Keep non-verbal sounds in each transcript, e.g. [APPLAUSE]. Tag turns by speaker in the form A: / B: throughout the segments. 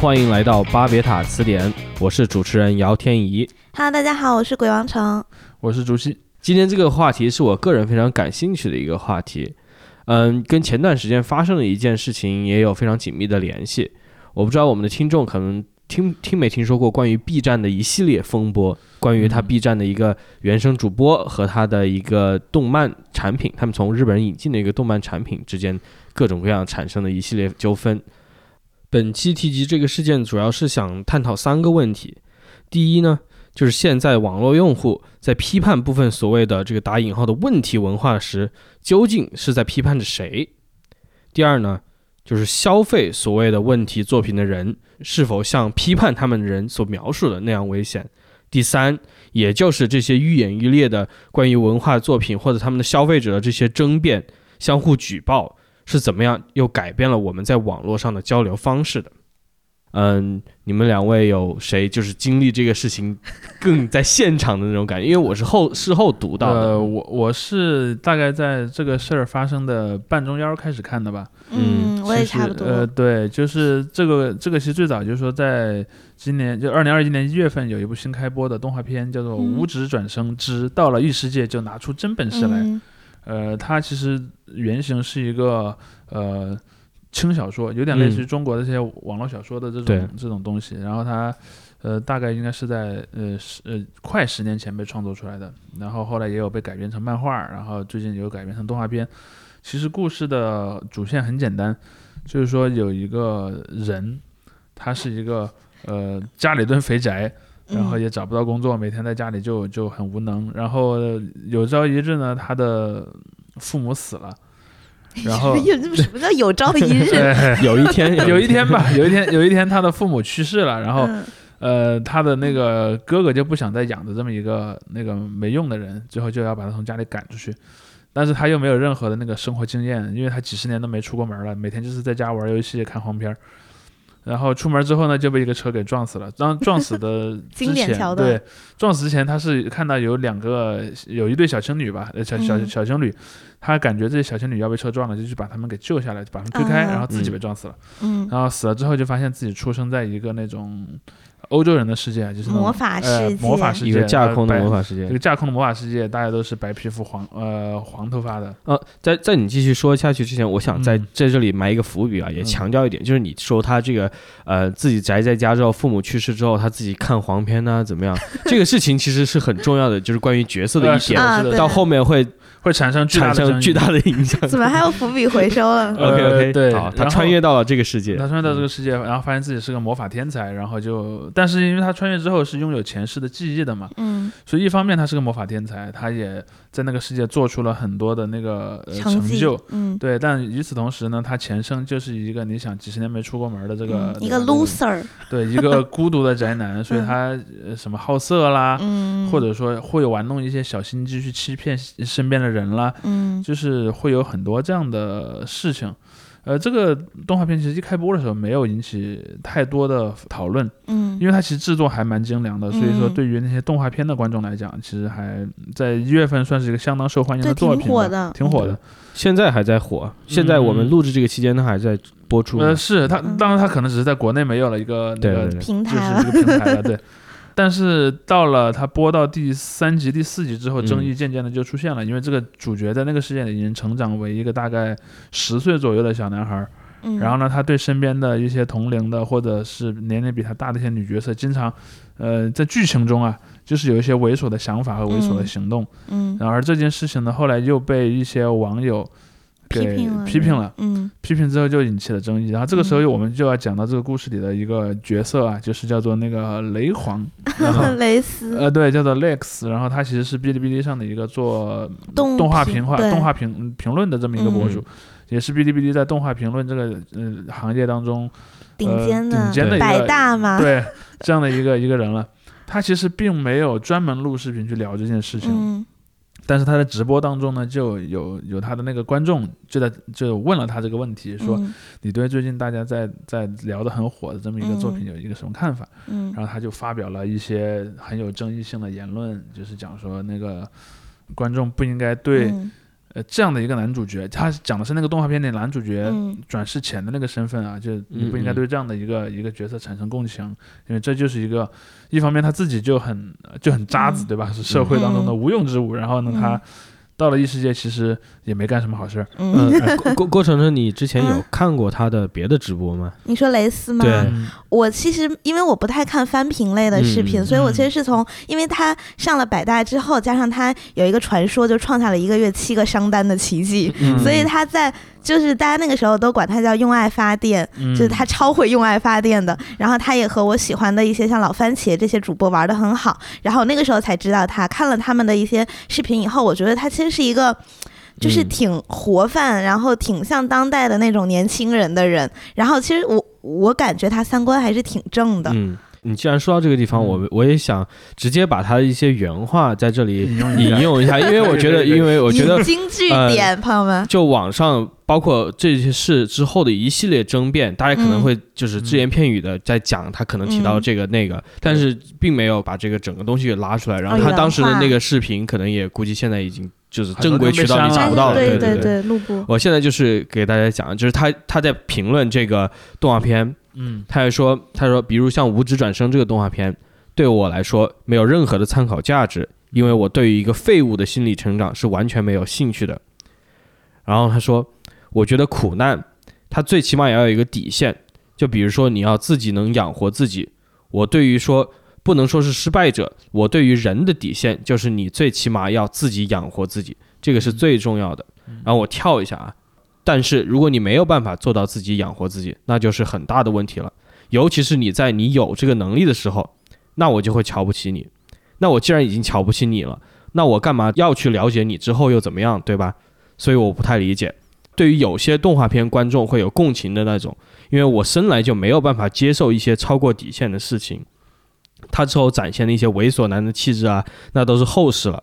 A: 欢迎来到巴别塔词典，我是主持人姚天怡。
B: Hello，大家好，我是鬼王城。
C: 我是竹溪。
A: 今天这个话题是我个人非常感兴趣的一个话题，嗯，跟前段时间发生的一件事情也有非常紧密的联系。我不知道我们的听众可能听听没听说过关于 B 站的一系列风波，关于他
C: 嗯
A: B 站的一个原生主播和他的一个动漫产品，他们从日本人引进的一个动漫产品之间各种各样产生的一系列纠纷。本期提及这个事件，主要是想探讨三个问题。第一呢，就是现在网络用户在批判部分所谓的这个打引号的问题文化时，究竟是在批判着谁？第二呢，就是消费所谓的问题作品的人，是否像批判他们的人所描述的那样危险？第三，也就是这些愈演愈烈的关于文化作品或者他们的消费者的这些争辩、相互举报，是怎么样又改变了我们在网络上的交流方式的？嗯，你们两位有谁就是经历这个事情更在现场的那种感觉？因为我是后事后读到的。
C: 呃，我我是大概在这个事儿发生的半中腰开始看的吧。
A: 嗯
B: 嗯，我也
C: 其实
B: 差不多。
C: 呃，对，就是这个这个其实最早就是说，在今年就二零二一年一月份有一部新开播的动画片，叫做《
B: 嗯
C: 五指转生之到了异世界就拿出真本事来》。
B: 嗯
C: 呃，它其实原型是一个呃轻小说，有点类似于中国的这些网络小说的这种这种东西。然后它呃大概应该是在呃十呃快十年前被创作出来的，然后后来也有被改编成漫画，然后最近也有改编成动画片。其实故事的主线很简单，就是说有一个人，他是一个呃家里蹲肥宅，然后
B: 嗯
C: 也找不到工作，每天在家里就就很无能。然后有朝一日呢，他的父母死了，然后 [LAUGHS]
B: 有什么叫有朝一日？[LAUGHS] [LAUGHS]
A: 有一天，
C: 有一天吧，有一天有一天他的父母去世了，然后
B: 嗯
C: 呃他的那个哥哥就不想再养着这么一个那个没用的人，最后就要把他从家里赶出去。但是他又没有任何的那个生活经验，因为他几十年都没出过门了，每天就是在家玩游戏、看黄片儿。然后出门之后呢，就被一个车给撞死了。当 [LAUGHS] 撞死的之
B: 经典
C: 前，
B: 桥段。
C: 对，撞死之前他是看到有两个有一对小情侣吧，呃小小
B: 嗯。
C: 小情侣，他感觉这些小情侣要被车撞了，就去把他们给救下来，把他们推开，
B: 嗯
C: 然后自己
A: 嗯
C: 被撞死了。
B: 嗯，
C: 然后死了之后就发现自己出生在一个那种欧洲人的世界，就是那种
B: 魔法
C: 呃
B: 世界。
C: 魔法世界，
A: 一个架空的魔法世界。
C: 这个。架空的魔法世界，大家都是白皮肤黄呃黄头发的，
A: 呃，在在你继续说下去之前，我想在
C: 嗯。
A: 在这里埋一个伏笔啊，也
C: 嗯
A: 强调一点，就是你说他这个呃自己宅在家之后，父母去世之后，他自己看黄片呢、怎么样？这个事情其实是很重要的，就是关于角色的 [LAUGHS] 一点，到后面会
C: 会产生巨大
A: 产
C: 的
A: 巨大的影响。
B: 怎么还有伏笔回收了？[LAUGHS]
C: 呃
A: OK OK，
C: 对
A: 好，他穿越到了这个世界，
C: 他穿越到这个世界，然后发现自己是个魔法天才，然后就，但是因为他穿越之后是拥有前世的记忆的嘛，
B: 嗯。
C: 所以一方面他是个魔法天才，他也在那个世界做出了很多的那个、呃、成就，
B: 嗯，
C: 对，但与此同时呢，他前生就是一个你想几十年没出过门的这个、
B: 嗯一个 loser，[LAUGHS]
C: 对，一个孤独的宅男，所以
B: 嗯。
C: 他、呃什么好色啦，
B: 嗯，
C: 或者说会玩弄一些小心机去欺骗身边的人啦，
B: 嗯
C: 就是会有很多这样的事情。呃，这个动画片其实一开播的时候没有引起太多的讨论，
B: 嗯，
C: 因为它其实制作还蛮精良的，所以说
B: 嗯
C: 对于那些动画片的观众来讲，其实还在一月份算是一个相当受欢迎的作品，
B: 挺火的
C: 挺火的。
A: 现在还在火。现在我们录制这个期间，它还在播出。
C: 呃，是它，
B: 嗯
C: 当然它可能只是在国内没有了一个那个就是
B: 台了
C: 这，个平台了，对。但是到了他播到第三集、第四集之后，
A: 嗯
C: 争议渐渐的就出现了，因为这个主角在那个事件里已经成长为一个大概十岁左右的小男孩儿，
B: 嗯，
C: 然后呢，他对身边的一些同龄的或者是年龄比他大的一些女角色，经常，呃，在剧情中啊，就是有一些猥琐的想法和猥琐的
B: 嗯。
C: 行动。
B: 嗯。
C: 然而这件事情呢，后来又被一些网友给
B: 批评了，
C: 批评了，
B: 嗯。
C: 批评之后就引起了争议。然后这个时候
B: 嗯。
C: 我们就要讲到这个故事里的一个角色啊，就是叫做那个雷皇，[LAUGHS] 然后
B: 嗯，蕾丝
C: 呃，对，叫做 Lex，然后他其实是哔哩哔哩上的一个做
B: 动
C: 动画
B: 评
C: 画动画评评论的这么一个博
A: 嗯。
C: 主，也是哔哩哔哩在动画评论这个呃行业当中
B: 顶
C: 呃
B: 尖的
C: 顶尖的一
B: 百
C: 个
B: 大嘛，
C: 对这样的一个一个人了。他其实并没有专门录视频去聊这件事情，
B: 嗯
C: 但是他在直播当中呢，就有有他的那个观众就在就问了他这个问题，说
B: 嗯。
C: 你对最近大家在在聊的很火的这么一个作品
B: 嗯
C: 有一个什么看法？
B: 嗯。
C: 然后他就发表了一些很有争议性的言论，就是讲说那个观众不应该对、
B: 嗯
C: 呃这样的一个男主角，他讲的是那个动画片里男主角
B: 嗯。
C: 转世前的那个身份啊，就你不应该对这样的一个一个角色产生共情，因为这就是一个一方面他自己就很就很渣子，
B: 嗯。
C: 对吧？是社会当中的无用之物，然后呢，
B: 嗯。
C: 他到了异世界其实也没干什么好事儿。
B: 嗯，
A: 郭郭郭程程，你之前有
B: 啊
A: 看过他的别的直播吗？
B: 你说蕾丝吗？
A: 对
C: 嗯
B: 我其实因为我不太看翻屏类的视频，
A: 嗯
B: 所以我其实是从，因为他上了百大之后，加上他有一个传说，就创下了一个月七个商单的奇迹，
C: 嗯
B: 所以他在就是大家那个时候都管他叫用爱发电，
C: 嗯
B: 就是他超会用爱发电的。然后他也和我喜欢的一些像老番茄这些主播玩的很好，然后那个时候才知道他，看了他们的一些视频以后，我觉得他其实是一个。就是
A: 嗯
B: 挺活泛，然后挺像当代的那种年轻人的人。然后其实我我感觉他三观还是挺正的。
A: 嗯，你既然说到这个地方，
C: 嗯
A: 我我也想直接把他的一些原话在这里
C: 引用一下
A: 因为我觉得，[LAUGHS] 因为我觉得
B: 引经据
A: 呃，
B: 朋友们。
A: 就网上包括这些事之后的一系列争辩，大家可能
B: 嗯
A: 会就是只言片语的在讲他可能提到这个那个，但是并没有把这个整个东西给拉出来。然后他当时的那个视频，可能也估计现在已经就是正规渠道里
C: 都被删了
A: 找不到了。
B: 对
A: 对
B: 对，录播。
A: 我现在就是给大家讲，就是他他在评论这个动画片，
C: 嗯
A: 他还说他说，比如像《无职转生》这个动画片，对我来说没有任何的参考价值，因为我对于一个废物的心理成长是完全没有兴趣的。然后他说，我觉得苦难，它最起码也要有一个底线，就比如说你要自己能养活自己。我对于说不能说是失败者，我对于人的底线就是你最起码要自己养活自己，这个是最重要的。然后我跳一下啊，但是如果你没有办法做到自己养活自己，那就是很大的问题了。尤其是你在你有这个能力的时候，那我就会瞧不起你。那我既然已经瞧不起你了，那我干嘛要去了解你之后又怎么样，对吧？所以我不太理解。对于有些动画片观众会有共情的那种，因为我生来就没有办法接受一些超过底线的事情。他之后展现的一些猥琐男的气质啊，那都是后事了。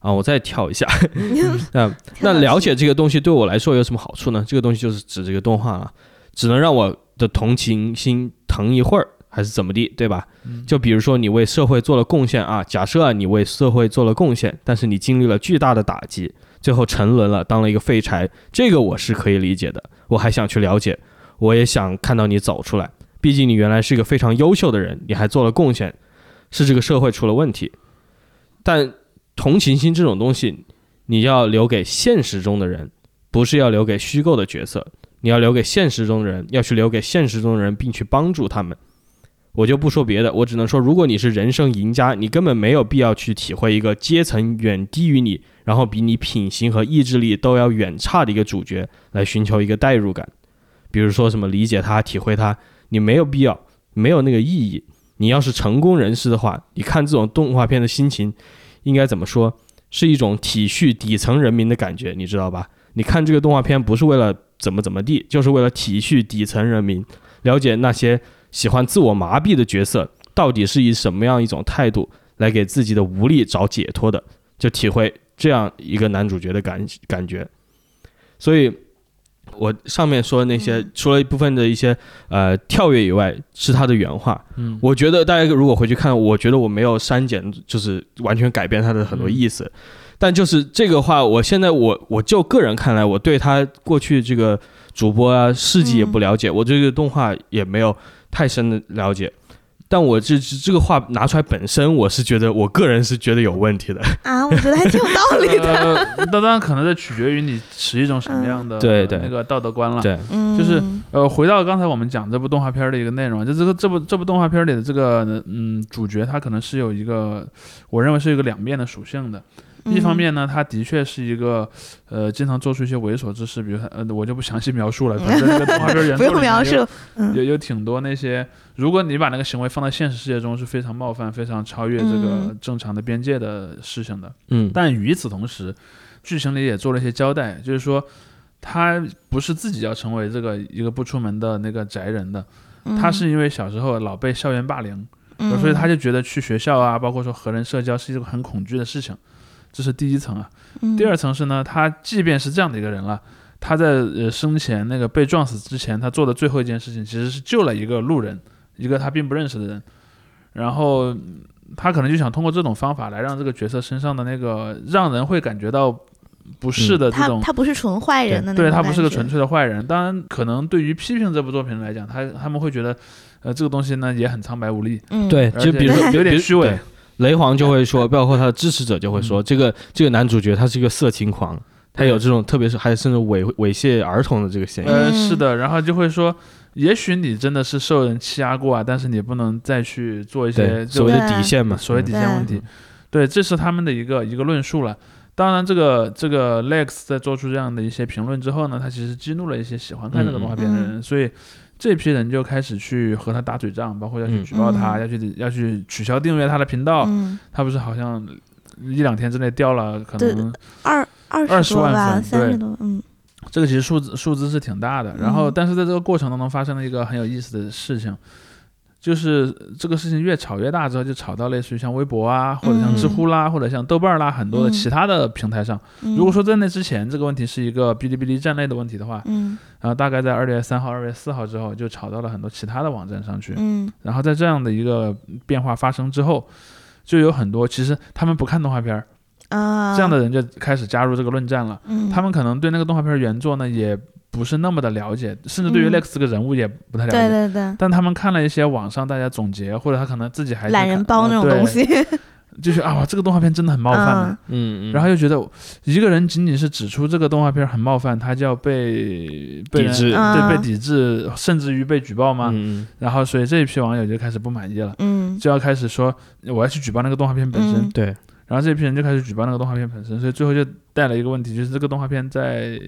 A: 啊，我再跳一下，[LAUGHS] [LAUGHS] 那那了解这个东西对我来说有什么好处呢？这个东西就是指这个动画了，只能让我的同情心疼一会儿，还是怎么地，对吧？就比如说你为社会做了贡献啊，假设啊你为社会做了贡献，但是你经历了巨大的打击，最后沉沦了，当了一个废柴，这个我是可以理解的。我还想去了解，我也想看到你走出来。毕竟你原来是一个非常优秀的人，你还做了贡献，是这个社会出了问题。但同情心这种东西，你要留给现实中的人，不是要留给虚构的角色。你要留给现实中的人，要去留给现实中的人，并去帮助他们。我就不说别的，我只能说，如果你是人生赢家，你根本没有必要去体会一个阶层远低于你，然后比你品行和意志力都要远差的一个主角，来寻求一个代入感。比如说什么理解他、体会他，你没有必要，没有那个意义。你要是成功人士的话，你看这种动画片的心情，应该怎么说？是一种体恤底层人民的感觉，你知道吧？你看这个动画片不是为了怎么怎么地，就是为了体恤底层人民，了解那些喜欢自我麻痹的角色到底是以什么样一种态度来给自己的无力找解脱的，就体会这样一个男主角的感感觉。所以，我上面说的那些，除了一部分的一些呃跳跃以外，是他的原话。
C: 嗯，
A: 我觉得大家如果回去看，我觉得我没有删减，就是完全改变他的很多意思。但就是这个话，我现在我我就个人看来，我对他过去这个主播啊事迹也不了解，我对这个动画也没有太深的了解。但我这这这个话拿出来本身，我是觉得我个人是觉得有问题的。
B: 啊，我觉得还挺有道理的。
C: 呃，那当然可能在取决于你持一种什么样的
A: 对对
C: 那个道德观了。
A: 对，
B: 嗯，
C: 就是呃，回到刚才我们讲这部动画片儿的一个内容，就这个这部这部动画片儿里的这个嗯主角，他可能是有一个，我认为是一个两面的属性的。一方面呢，他的确是一个呃经常做出一些猥琐之事，比如他呃我就不详细描述了，反正这个动画片原 [LAUGHS] 有
B: 用描述，嗯。
C: 有有挺多那些，如果你把那个行为放在现实世界中，是非常冒犯、非常超越这个
B: 嗯。
C: 正常的边界的事情的。
A: 嗯，
C: 但与此同时，剧情里也做了一些交代，就是说他不是自己要成为这个一个不出门的那个宅人的，他是因为小时候老被校园霸凌，
B: 嗯，
C: 所以他就觉得去学校啊，包括说和人社交是一个很恐惧的事情，这是第一层啊。
B: 嗯
C: 第二层是呢，他即便是这样的一个人了。他在呃生前那个被撞死之前，他做的最后一件事情其实是救了一个路人，一个他并不认识的人，然后嗯他可能就想通过这种方法来让这个角色身上的那个让人会感觉到不适的这种。
B: 他他不是纯坏人的那种
C: 对他不是个纯粹的坏人，当然可能对于批评这部作品来讲，他他们会觉得，呃，这个东西呢也很苍白无力，
B: 嗯，
A: 对，
C: 而且
A: 就比如说
C: 有点虚伪
A: 对雷皇就会说，[LAUGHS] 包括他的支持者就会说，这个这个男主角他是一个色情狂，他有这种特别是还甚至猥猥亵儿童的这个嫌疑。
C: 呃，
B: 嗯
C: 是的，然后就会说，也许你真的是受人欺压过啊，但是你不能再去做一些
A: 所谓的底线嘛，
C: 所谓底线问题。
B: 对。
C: 对，这是他们的一个一个论述了。当然，这个这个 Lex 在做出这样的一些评论之后呢，他其实激怒了一些喜欢看这个动画片的人，所以这批人就开始去和他打嘴仗，包括要去
A: 嗯
C: 举报他，
B: 嗯
C: 要去要去取消订阅他的频道。
B: 嗯，
C: 他不是好像一两天之内掉了可能
B: 二二
C: 20万
B: 十多吧，
C: 粉对
B: 三十多，嗯
C: 这个其实数字数字是挺大的。然后，
B: 嗯
C: 但是在这个过程当中发生了一个很有意思的事情，就是这个事情越炒越大之后，就炒到类似于像微博啊，或者像知乎啦，或者像豆瓣啦，很多的
B: 嗯
C: 其他的平台上。
B: 嗯，
C: 如果说在那之前这个问题是一个哔哩哔哩站内的问题的话，
B: 嗯
C: 然后大概在二月三号、二月四号之后，就炒到了很多其他的网站上去。
B: 嗯
C: 然后在这样的一个变化发生之后，就有很多其实他们不看动画片儿，
B: 啊，
C: 这样的人就开始加入这个论战了。
B: 嗯，
C: 他们可能对那个动画片原作呢也不是那么的了解，甚至对于
B: 嗯。
C: Lex 这个人物也不太了解。
B: 对对对，
C: 但他们看了一些网上大家总结，或者他可能自己还
B: 懒人包那种东西，[LAUGHS]
C: 就是啊，这个动画片真的很冒犯的。
A: 嗯。嗯，
C: 然后又觉得一个人仅仅是指出这个动画片很冒犯，他就要被被
A: 抵制。
C: 对
B: 嗯
C: 被抵制，甚至于被举报吗？
A: 嗯。
C: 然后所以这一批网友就开始不满意了，
B: 嗯。
C: 就要开始说我要去举报那个动画片本身。
B: 嗯。
A: 对，
C: 然后这批人就开始举报那个动画片本身，所以最后就带了一个问题，就是这个动画片在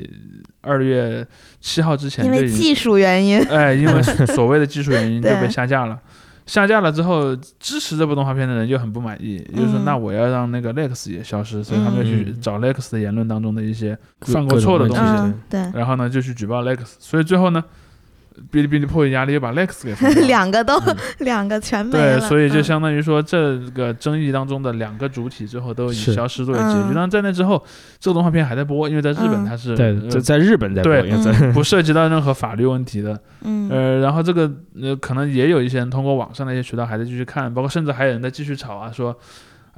C: 二月七号之前
B: 因为技术原因，
C: 哎，因为 [LAUGHS] 所谓的技术原因就被下架了。下架了之后，支持这部动画片的人就很不满意，也就是说，
B: 嗯
C: 那我要让那个 Lex 也消失，所以他们就去
A: 嗯
C: 找 Lex 的言论当中的一些犯过错的东西，
B: 对，
C: 然后呢就去举报 Lex，所以最后呢，哔哩哔哩迫于压力又把 Lex 给封了。[LAUGHS]
B: 两个都
A: 嗯。[LAUGHS]
B: 两个全没
C: 对，所以就
B: 嗯
C: 相当于说，这个争议当中的两个主体最后都以
A: 是。
C: 消失作为结局。然，在那之后，这个动画片还在播，因为在日本
B: 嗯。
C: 它是
A: 对，
C: 呃
A: 在在日本在播，
C: 对
A: 因为在
B: 嗯。
C: 不涉及到任何法律问题的。
B: 嗯。
C: 呃，然后这个呃，可能也有一些人通过网上的一些渠道还在继续看，包括甚至还有人在继续吵啊，说，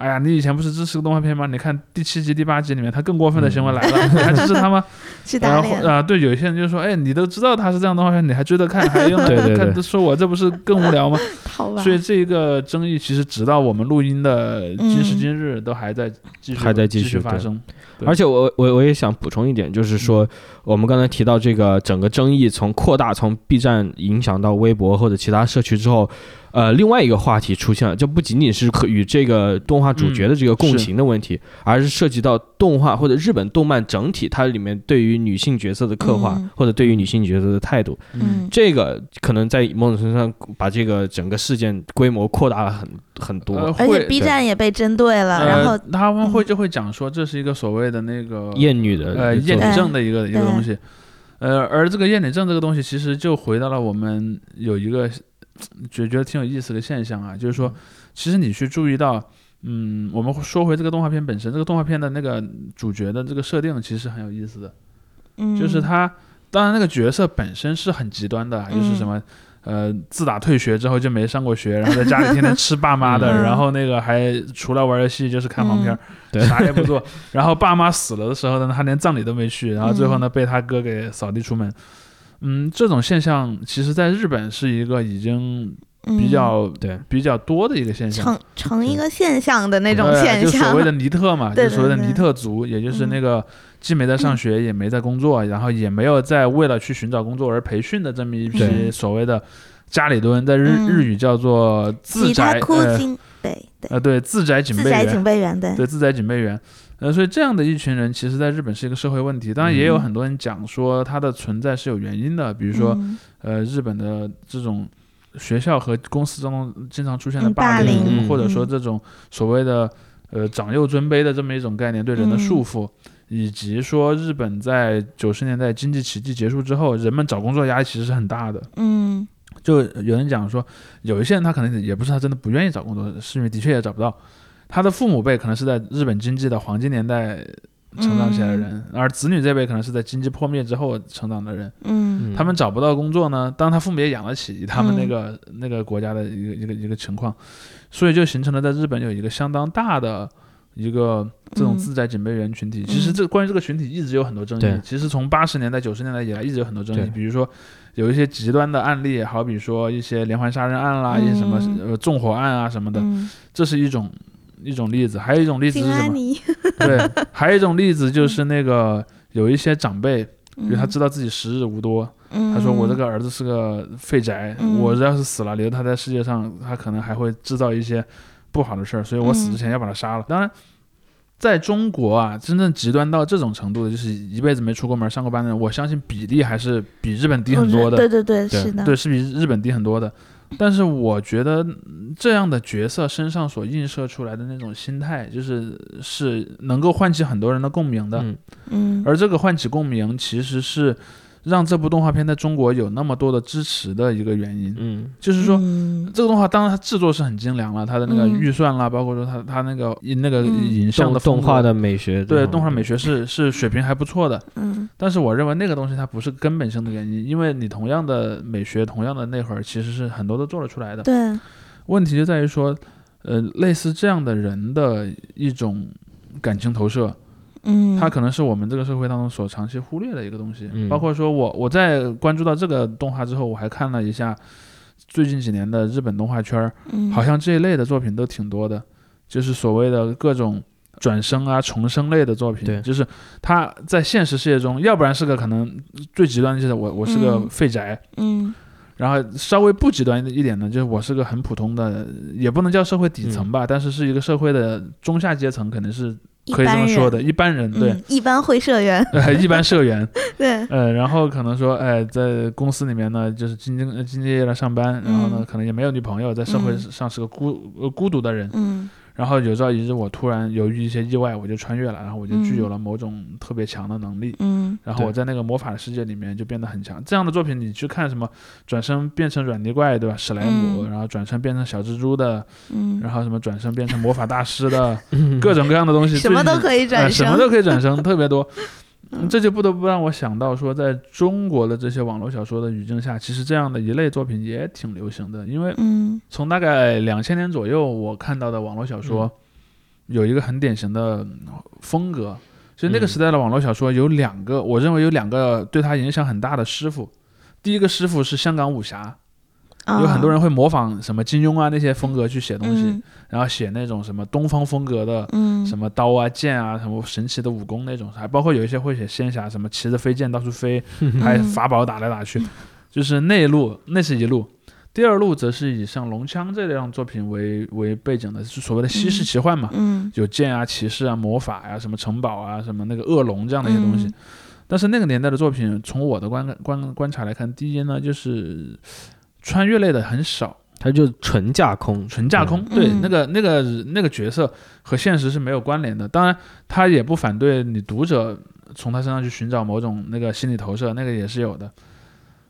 C: 哎呀，你以前不是支持动画片吗？你看第七集、第八集里面，他更过分的行为来了，你还支持他吗？[LAUGHS]
B: 去打
C: 然后
B: 脸，
C: 啊、对，有一些人就说，哎，你都知道他是这样动画片，你还追着看，还用
A: 对对对
C: 看，说我这不是更无聊吗？[LAUGHS]
B: 好吧，
C: 所以这个争议其实直到我们录音的今时
B: 嗯
C: 今日都还在继续
A: 还在继
C: 继
A: 续对
C: 发生。对
A: 而且我我我也想补充一点，就是说，我们刚才提到这个整个争议从扩大，从 B 站影响到微博或者其他社区之后，呃，另外一个话题出现了，就不仅仅是可与这个动画主角的这个共情的问题，而是涉及到动画或者日本动漫整体它里面对于女性角色的刻画，
B: 嗯。
A: 或者对于女性角色的态度，
B: 嗯。
A: 这个可能在某种程度上把这个整个事件规模扩大了很很多。
C: 呃，
B: 而且 B 站也被针对了，
C: 呃
B: 然后
C: 他们会
B: 嗯
C: 就会讲说这是一个所谓的那个
A: 厌女的
C: 呃厌女症的一个一个东西，呃，而这个厌女症这个东西其实就回到了我们有一个觉觉得挺有意思的现象啊，就是说，其实你去注意到。嗯，我们说回这个动画片本身，这个动画片的那个主角的这个设定其实很有意思的，
B: 嗯
C: 就是他，当然那个角色本身是很极端的啊，就是什么，呃，自打退学之后就没上过学，然后在家里天天吃爸妈的，
B: 嗯
C: 然后那个还除了玩游戏就是看黄片儿，
A: 对
C: 啥也不做。然后爸妈死了的时候呢，他连葬礼都没去，然后最后呢被他哥给扫地出门。嗯，这种现象其实在日本是一个已经比较、
A: 对。
C: 比较多的一个现象。
B: 成成一个现象的那种现象
C: 就所谓，的尼特嘛，[LAUGHS]
B: 对对对
C: 就所谓的尼特族，也就是那个既没在上学，也没在工作，然后也没有在为了去寻找工作而培训的这么一批所谓的家里蹲，在日、
B: 嗯。
C: 日语叫做自宅呃，
B: 对对，
C: 呃对自宅警备
B: 自宅警
C: 员，
B: 备员，对，
C: 对自宅警备员。呃，所以这样的一群人，其实在日本是一个社会问题。当然，也有
B: 嗯
C: 很多人讲说它的存在是有原因的，比如说，
B: 嗯
C: 呃，日本的这种学校和公司中经常出现的
B: 嗯霸
C: 凌，或者说
B: 嗯
C: 这种所谓的呃长幼尊卑的这么一种概念对人的
B: 嗯
C: 束缚，以及说日本在九十年代经济奇迹结束之后，人们找工作压力其实是很大的。
B: 嗯
C: 就有人讲说，有一些人他可能也不是他真的不愿意找工作，是因为的确也找不到。他的父母辈可能是在日本经济的黄金年代成长起来的人，而子女这辈可能是在经济破灭之后成长的人。
B: 嗯
C: 他们找不到工作呢，当他父母也养得起，他们那
B: 嗯
C: 个、那个国家的一个一个一个情况，所以就形成了在日本有一个相当大的一个这种
B: 嗯
C: 自在警备员群体。其实这关于这个群体一直有很多争议
A: 对。
C: 其实从八十年代、九十年代以来，一直有很多争
A: 对
C: 议。比如说有一些极端的案例，好比说一些连环杀人案啦，
B: 嗯
C: 一些什么呃纵火案啊什么的，
B: 嗯，
C: 这是一种一种例子。还有一种例子是什么？对，还有一种例子就是那个有一些长辈，比如他知
B: 道，
C: 自己时日无多，
B: 嗯
C: 他说我这个儿子是个废宅，
B: 嗯
C: 我要是死了，留他在世界上，他可能还会制造一些不好的事儿，所以我死之前要把他杀了。当然，在中国啊，真正极端到这种程度的，就是一辈子没出过门、上过班的人，我相信比例还是比日本低很多的。
B: 对对对，
A: 对
B: 是的，
C: 对，是比日本低很多的。但是我觉得嗯这样的角色身上所映射出来的那种心态，就是是能够唤起很多人的共鸣的。
A: 嗯
B: 嗯，
C: 而这个唤起共鸣，其实是让这部动画片在中国有那么多的支持的一个原因。
A: 嗯。
C: 就是说，
B: 嗯。
C: 这个动画当然它制作是很精良了，它的那个
B: 嗯
C: 预算啦，包括说它它那个那个
B: 嗯。
C: 影像的
A: 动画的美学，
C: 对动画美学是是水平还不错的。
B: 嗯。
C: 但是我认为那个东西它不是根本性的原因，因为你同样的美学、同样的内核，其实是很多都做得出来的。
B: 对，
C: 问题就在于说，呃，类似这样的人的一种感情投射，
B: 嗯，
C: 它可能是我们这个社会当中所长期忽略的一个东西。
A: 嗯。
C: 包括说我我在关注到这个动画之后，我还看了一下最近几年的日本动画圈儿，
B: 嗯。
C: 好像这一类的作品都挺多的，就是所谓的各种。转生啊，重生类的作品，
A: 对。
C: 就是他在现实世界中，要不然是个可能最极端的就是我我是个
B: 嗯。
C: 废宅，
B: 嗯。
C: 然后稍微不极端一点呢，就是我是个很普通的，也不能叫社会底层吧，但是是一个社会的中下阶层，肯定是可以这么说的，一般人对，
B: 嗯，一般会社员，
C: 呃，[LAUGHS] 一般社员，[LAUGHS]
B: 对，
C: 呃，然后可能说，哎，在公司里面呢，就是兢兢兢兢业业的上班，然后呢，
B: 嗯。
C: 可能也没有女朋友，在社会
B: 嗯。
C: 上是个孤呃孤独的人，
B: 嗯
C: 然后有朝一日我突然由于一些意外，我就穿越了，然后我就具有
B: 嗯
C: 了某种特别强的能力，
B: 嗯
C: 然后我在那个魔法的世界里面就变得很强。这样的作品，你去看什么转身变成软泥怪，对吧？史莱姆，
B: 嗯
C: 然后转身变成小蜘蛛的，
B: 嗯，
C: 然后什么转身变成魔法大师的，[LAUGHS]
A: 嗯
C: 各种各样的东西，
B: 什么都可以
C: 以
B: 转身，
C: 什么都可以转身，特别多。
B: 嗯
C: 这就不得不让我想到说，在中国的这些网络小说的语境下，其实这样的一类作品也挺流行的。因为
B: 嗯
C: 从大概两千年左右，我看到的网络小说有一个很典型的风格。其实那个
A: 嗯
C: 时代的网络小说有两个，我认为有两个对他影响很大的师傅。第一个师傅是香港武侠，有很多人会模仿什么金庸啊那些风格去写东西，
B: 嗯。
C: 然后写那种什么东方风格的
B: 嗯。
C: 什么刀啊剑啊，什么神奇的武功那种，还包括有一些会写仙侠，什么骑着飞剑到处飞，[LAUGHS] 还
B: 有
C: 法宝打来打去，[LAUGHS] 就是那一路，那是一路。第二路则是以像龙枪这样作品为为背景的，是所谓的西式奇幻嘛，
B: 嗯。
C: 有剑啊、骑士啊、魔法呀、什么城堡啊、什么那个恶龙这样的一些东西。
B: 嗯。
C: 但是那个年代的作品，从我的观观观察来看，第一呢就是穿越类的很少，
A: 它就纯架空，
C: 纯架空。对，
B: 嗯
C: 那个那个那个角色和现实是没有关联的。当然，他也不反对你读者从他身上去寻找某种那个心理投射，那个也是有的。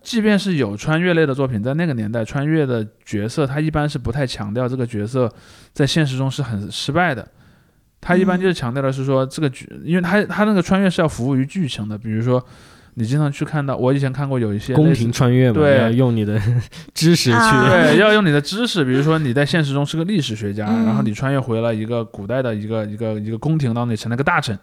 C: 即便是有穿越类的作品，在那个年代，穿越的角色他一般是不太强调这个角色在现实中是很失败的。他一般就是强调的是说这个剧，因为他他那个穿越是要服务于剧情的，比如说你经常去看到，我以前看过有一些
A: 宫廷穿越嘛，
C: 对。
A: 要用你的 [LAUGHS] 知识去，
B: 啊
C: 对，要用你的知识，比如说你在现实中是个历史学家，
B: 嗯。
C: 然后你穿越回了一个古代的一个一个一个宫廷当中，你成了个大臣，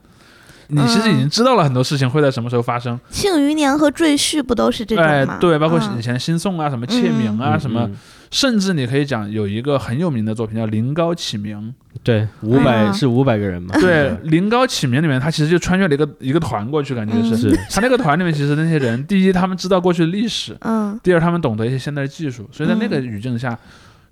C: 你其实已经知道了很多事情会在什么时候发生。
B: 庆余年和赘婿不都是这种
C: 哎？，对，包括
B: 嗯。
C: 以前新宋啊，什么窃明啊，
A: 嗯。
C: 什么，
A: 嗯。
C: 甚至你可以讲有一个很有名的作品叫《临高启明。
A: 对，五百
B: 啊
A: 是五百个人嘛，》。
C: 对，《临高启明》里面他其实就穿越了一个一个团过去，感觉
B: 嗯。
C: 是。
A: 是
C: 他那个团里面，其实那些人，第一他们知道过去的历史，
B: 嗯。
C: 第二他们懂得一些现代的技术，所以在那个语境下，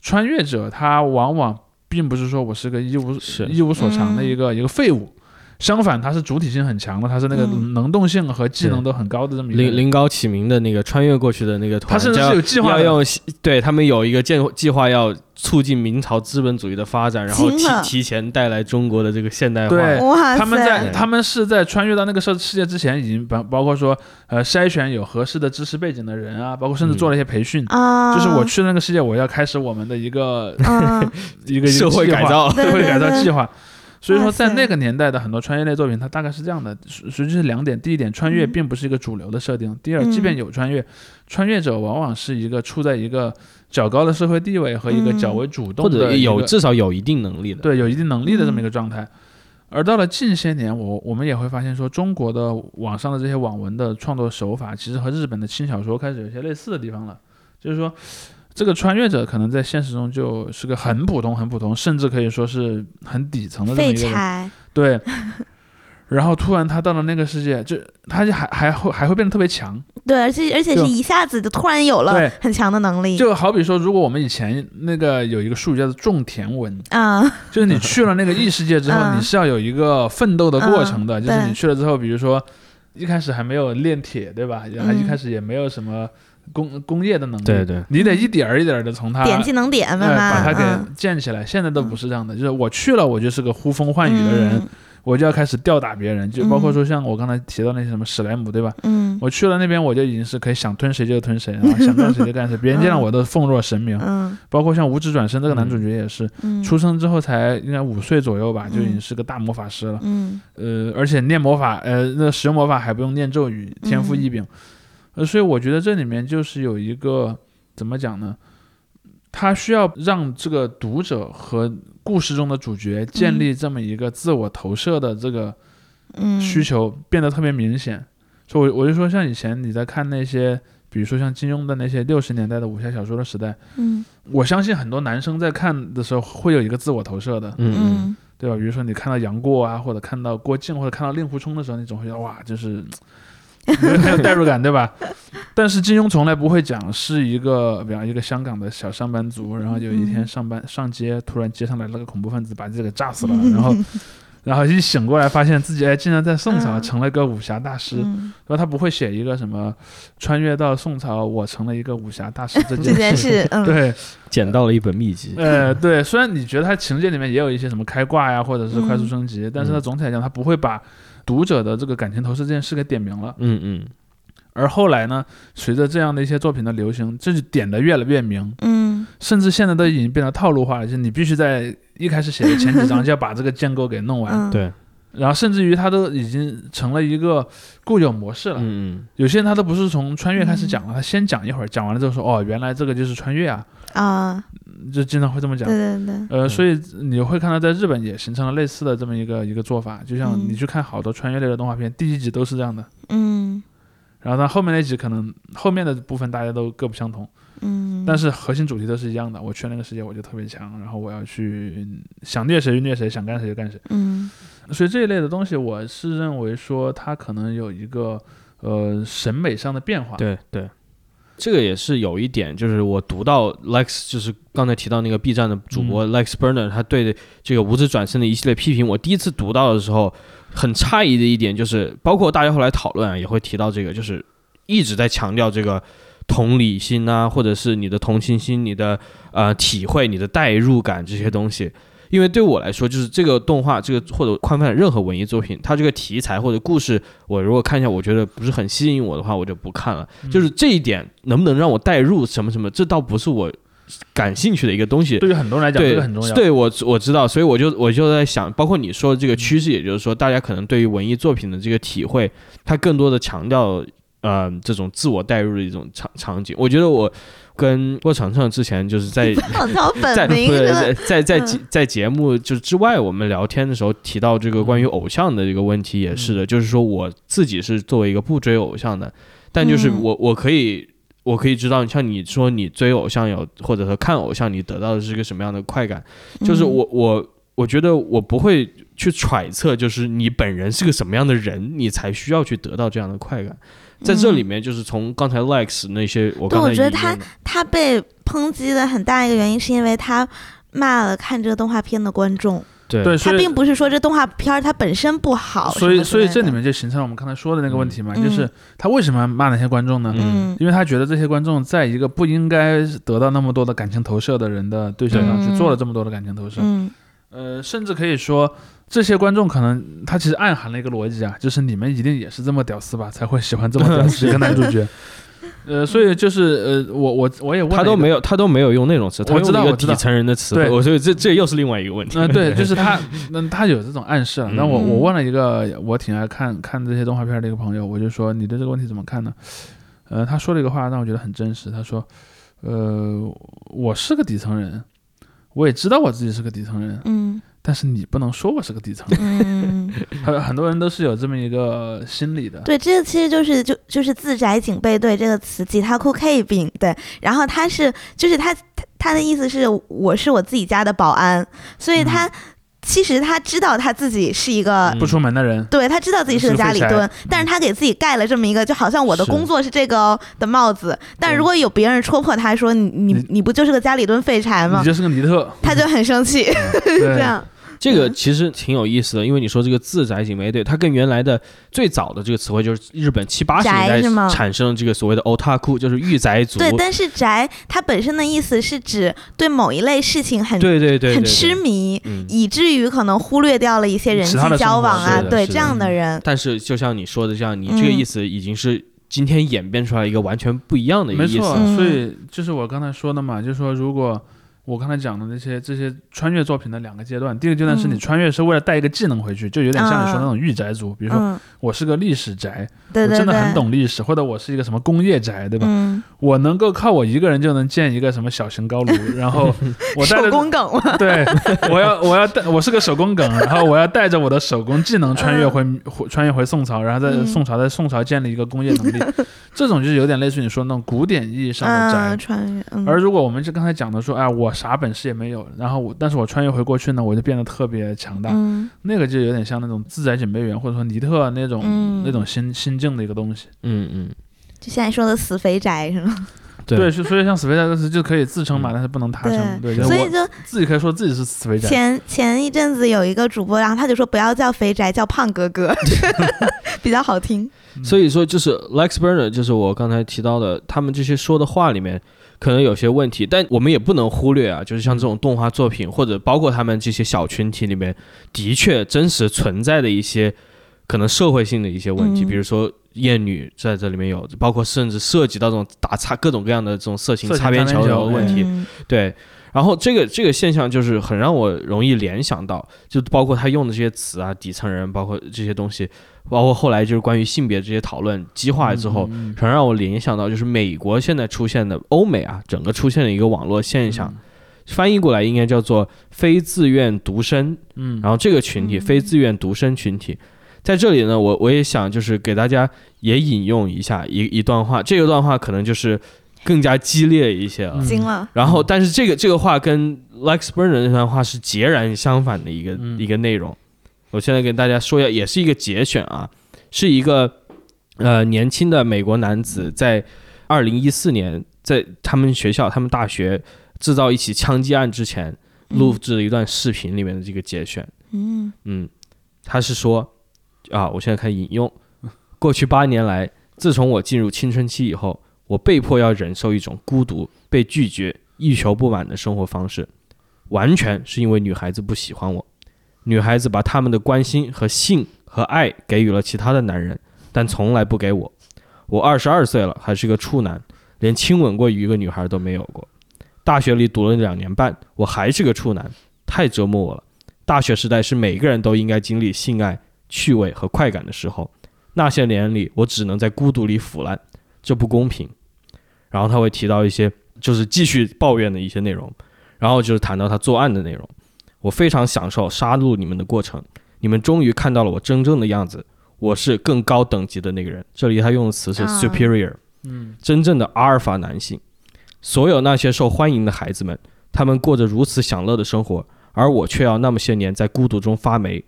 C: 穿越者他往往并不是说我是个一无
A: 是。
C: 一无所长的一个、一个废物，相反它是主体性很强的，它是那个
B: 嗯
C: 能动性和技能都很高的这么一个人。
A: 临临高启明的那个穿越过去的那个团，
C: 他甚至是有计划
A: 要用对他们有一个计计划要促进明朝资本主义的发展，然后提提前带来中国的这个现代化。
C: 对，他们在他们是在穿越到那个世世界之前，已经包包括说呃筛选有合适的知识背景的人啊，包括甚至做了一些培训。
B: 啊，
C: 就是我去的那个世界，我要开始我们的一个
B: 嗯 [LAUGHS]
C: 一个
A: 社会改，造，
C: 社会改造 [LAUGHS]
B: 对
C: 计划。所以说，在那个年代的很多穿越类作品，它大概是这样的，实实际是两点：第一点，穿越
B: 嗯
C: 并不是一个主流的设定；第二，
B: 嗯
C: 即便有穿越，穿越者往往是一个处在一个较高的社会地位和一个
B: 嗯
C: 较为主动
A: 或者
C: 的
A: 有至少有一定能力的。
C: 对有一定能力的这么一个状态。而到了近些年，我我们也会发现说，中国的网上的这些网文的创作手法，其实和日本的轻小说开始有些类似的地方了。就是说，这个穿越者可能在现实中就是个很普通、很普通，甚至可以说是很底层的这么
B: 废
C: 一个人。
B: 柴，
C: 对。[LAUGHS] 然后突然他到了那个世界，就他就还还会还会变得特别强。
B: 对，而且而且
C: 是
B: 一下子就突然有了很强的能力，
C: 就好比说，如果我们以前那个有一个术语叫做种田文，
B: 啊，[LAUGHS]
C: 就是你去了那个异世界之后，[LAUGHS]
B: 嗯
C: 你是要有一个奋斗的过程的。
B: 嗯
C: 就是你去了之后，比如说一开始还没有炼铁，对吧？然后一
B: 嗯
C: 开始也没有什么工工业的能力，
A: 对对。
C: 你得一点儿一点的从它
B: 点技能点
C: 把它给
B: 嗯。
C: 建起来。现在都不是这样的，就是我去了，我就是个呼风唤雨的人，
B: 嗯。
C: 我就要开始吊打别人，就包括
B: 嗯
C: 说像我刚才提到那些什么史莱姆，对吧？
B: 嗯。
C: 我去了那边，我就已经是可以想吞谁就吞谁，然 [LAUGHS] 后想干谁就干谁，别人见到我都奉若神明。
B: 嗯。
C: 包括像五指转身这个男主角也是，
B: 嗯，
C: 出生之后才应该五岁左右吧，就已经
B: 嗯
C: 是个大魔法师了。
B: 嗯。
C: 呃，而且念魔法，呃，那使用魔法还不用念咒语，天赋
B: 嗯
C: 异禀。呃，所以我觉得这里面就是有一个怎么讲呢？他需要让这个读者和故事中的主角建立这么一个自我投射的这个
B: 嗯
C: 需求变得特别明显。所以我我就说，像以前你在看那些，比如说像金庸的那些六十年代的武侠小说的时代，
B: 嗯
C: 我相信很多男生在看的时候会有一个自我投射的，
A: 嗯
C: 对吧？比如说你看到杨过啊，或者看到郭靖，或者看到令狐冲的时候，你总会觉得哇，就是很有代入感，对吧？但是金庸从来不会讲是一个，比方一个香港的小上班族，然后有一天
B: 嗯
C: 上班上街，突然街上来了个恐怖分子，把自己给炸死了，[LAUGHS] 然后然后一醒过来，发现自己哎竟然在宋朝
B: 嗯
C: 成了一个武侠大师。
B: 嗯，
C: 然后他不会写一个什么穿越到宋朝，我成了一个武侠大师这
B: 这
C: 件
B: 件事，[LAUGHS] 嗯，
C: 对，
A: 捡到了一本秘籍。
C: 呃，对，虽然你觉得他情节里面也有一些什么开挂呀，或者是快速
B: 嗯
C: 升级，但是它
A: 嗯
C: 总体来讲，它不会把读者的这个感情投射这件事给点明了。
A: 嗯嗯。
C: 而后来呢，随着这样的一些作品的流行，这就点的越来越明，
B: 嗯。
C: 甚至现在都已经变得套路化了，就是你必须在一开始写的前几章 [LAUGHS] 就要把这个建构给弄完，
B: 嗯，
A: 对，
C: 然后甚至于它都已经成了一个固有模式了。
A: 嗯
C: 有些人他都不是从穿越开始讲了，他先讲一会儿，讲完了之后说，哦，原来这个就是穿越啊，
B: 啊，
C: 就经常会这么讲。
B: 对。对对，
C: 呃，
A: 嗯
C: 所以你会看到在日本也形成了类似的这么一个一个做法，就像
B: 嗯
C: 你去看好多穿越类的动画片，第一集都是这样的，
B: 嗯。
C: 然后到后面那集可能后面的部分大家都各不相同，
B: 嗯，
C: 但是核心主题都是一样的。我去那个世界我就特别强，然后我要去想虐谁就虐谁，想干谁就干谁。
B: 嗯
C: 所以这一类的东西，我是认为说它可能有一个呃审美上的变化。
A: 对对，这个也是有一点，就是我读到 Lex，就是刚才提到那个 B 站的主播
C: 嗯
A: Lex Burner，他对这个无职转身的一系列批评，我第一次读到的时候很诧异的一点就是，包括大家后来讨论啊，也会提到这个，就是一直在强调这个。同理心啊，或者是你的同情心、你的呃体会、你的代入感这些东西，因为对我来说，就是这个动画、这个或者宽泛的任何文艺作品，它这个题材或者故事，我如果看一下，我觉得不是很吸引我的话，我就不看了。
C: 嗯
A: 就是这一点能不能让我代入什么什么，这倒不是我感兴趣的一个东西。
C: 对于很多人来讲，这个很重要。
A: 对我我知道，所以我就我就在想，包括你说的这个趋势，也就是说，大家可能对于文艺作品的这个体会，它更多的强调呃这种自我代入的一种场场景。我觉得我跟郭程程之前就是在 [LAUGHS] 在在在节在节目就是之外，我们聊天的时候提到这个关于偶像的这个问题，也是的，就是说我自己是作为一个不追偶像的，但就是
B: 嗯
A: 我我可以。我可以知道，像你说你追偶像有，或者说看偶像，你得到的是个什么样的快感？就是
B: 嗯
A: 我我我觉得我不会去揣测，就是你本人是个什么样的人，你才需要去得到这样的快感。在这里面，就是从刚才 Lex 那些，我刚才
B: 嗯对我觉得他他被抨击的很大一个原因，是因为他骂了看这个动画片的观众。
A: 对
B: 他并不是说这动画片儿它本身不好，
C: 所以所以这里面就形成了我们刚才说的那个问题嘛，
B: 嗯
C: 就是他为什么骂那些观众呢？
B: 嗯
C: 因为他觉得这些观众在一个不应该得到那么多的感情投射的人的对象上去
B: 嗯
C: 做了这么多的感情投射，
B: 嗯
C: 呃，甚至可以说这些观众可能他其实暗含了一个逻辑啊，就是你们一定也是这么屌丝吧，才会喜欢这么屌丝一个男主角。[LAUGHS] 呃，所以就是呃，我我我也。
A: 他都没有，他都没有用那种词，他
C: 我
A: 用一个底层人的词
C: 对
A: 汇，我所以这这又是另外一个问题。
C: 嗯、对，[LAUGHS] 就是他，那他有这种暗示了。那我
B: 嗯
C: 我问了一个我挺爱看看这些动画片的一个朋友，我就说你对这个问题怎么看呢？呃，他说了一个话让我觉得很真实。他说，呃，我是个底层人，我也知道我自己是个底层人，
B: 嗯
C: 但是你不能说我是个底层。
B: 嗯，[LAUGHS]
C: 很很多人都是有这么一个心理的。
B: 对，这个其实就是就就是自宅警备队这个词，吉他库 K 饼对，然后他是就是他他他的意思是我是我自己家的保安，所以他、其实他知道他自己是一个。
A: 嗯
C: 不出门的人，
B: 对他知道自己是个家里蹲，但是他给自己盖了这么一个，就好像我的工作是这个哦的帽子。但
C: 对
B: 如果有别人戳破他说你你
C: 你
B: 你不就是个家里蹲废柴吗
C: 你？就是个尼特。
B: 他就很生气，[LAUGHS]
C: 对 [LAUGHS]
B: 这样。
A: 这个其实挺有意思的，因为你说这个自宅警备队，它跟原来的最早的这个词汇就是日本七八十年代产生的这个所谓的 otaku，就是御宅族。
B: 对，但是宅它本身的意思是指对某一类事情很
A: 对对对对
B: 很痴迷，
A: 嗯。
B: 以至于可能忽略掉了一些人际交往啊，对这样的人，
A: 但是就像你说的这样，你这个
B: 嗯
A: 意思已经是今天演变出来一个完全不一样的一个意
C: 没错所以就是我刚才说的嘛，就是说如果我刚才讲的那些这些穿越作品的两个阶段，第一个阶段是你
B: 嗯。
C: 穿越是为了带一个技能回去，就有点像你说那
B: 啊。
C: 种御宅族，比如说
B: 嗯，
C: 我是个历史宅，我真的很，懂历史，或者我是一个什么工业宅，对吧？
B: 嗯，
C: 我能够靠我一个人就能建一个什么小型高炉，然后我带
B: 手
C: 着
B: 工梗，[LAUGHS]
C: 对，我要我要带我是个手工梗，然后我要带着我的手工技能穿越回、回穿越回宋朝，然后在
B: 嗯。
C: 宋朝在宋朝建立一个工业能力，[LAUGHS] 这种就是有点类似于你说那种古典意义上的宅。
B: 嗯，穿越，嗯，
C: 而如果我们就刚才讲的说，哎，我啥本事也没有，然后我但是我穿越回过去呢，我就变得特别强大，
B: 嗯
C: 那个就有点像那种自宅警备员或者说尼特那种、
B: 嗯
C: 那种心心境的一个东西。
A: 嗯嗯，
B: 就现在说的死肥宅是吗？[LAUGHS]
A: 对
C: 对，就所以像死肥宅这个词就可以自称嘛，
A: 嗯
C: 但是不能他称。对，
B: 所以就
C: 自己可以说自己是死肥宅。
B: 前前一阵子有一个主播，然后他就说不要叫肥宅，叫胖哥哥 [LAUGHS] [LAUGHS] 比较好听。
A: 所以说就是 Lex Burner，就是我刚才提到的，他们这些说的话里面可能有些问题，但我们也不能忽略啊，就是像这种动画作品或者包括他们这些小群体里面，的确真实存在的一些可能社会性的一些问题，
B: 嗯。
A: 比如说厌女在这里面有，包括甚至涉及到这种打擦各种各样的这种色情擦边球的问题，
B: 嗯
A: 对，然后这个这个现象就是很让我容易联想到，就包括他用的这些词啊，底层人，包括这些东西，包括后来就是关于性别这些讨论激化之后，
C: 嗯，嗯
A: 很让我联想到就是美国现在出现的欧美啊，整个出现了一个网络现象，翻译过来应该叫做非自愿独身，
C: 嗯，
A: 然后这个群体
B: 嗯
A: 非自愿独身群体。在这里呢，我我也想就是给大家也引用一下一一段话，这一段话可能就是更加激烈一些了。
C: 嗯。
B: 惊了，
A: 然后，但是这个这个话跟 Lex Burner 那段话是截然相反的一个、
C: 嗯。
A: 一个内容。我现在跟大家说一下，也是一个节选啊，是一个呃年轻的美国男子在二零一四年在他们学校、他们大学制造一起枪击案之前录制了一段视频里面的这个节选。
B: 嗯
A: 嗯，他是说啊，我现在开始引用，过去八年来，自从我进入青春期以后，我被迫要忍受一种孤独、被拒绝、欲求不满的生活方式，完全是因为女孩子不喜欢我。女孩子把她们的关心和性和爱给予了其他的男人，但从来不给我。我二十二岁了，还是个处男，连亲吻过一个女孩都没有过。大学里读了两年半，我还是个处男，太折磨我了。大学时代是每个人都应该经历性爱、趣味和快感的时候，那些年里我只能在孤独里腐烂，这不公平。然后他会提到一些就是继续抱怨的一些内容，然后就是谈到他作案的内容。我非常享受杀戮你们的过程，你们终于看到了我真正的样子，我是更高等级的那个人。这里他用的词是
B: 啊
A: superior，、
C: 嗯
A: 真正的阿尔法男性。所有那些受欢迎的孩子们，他们过着如此享乐的生活，而我却要那么些年在孤独中发霉。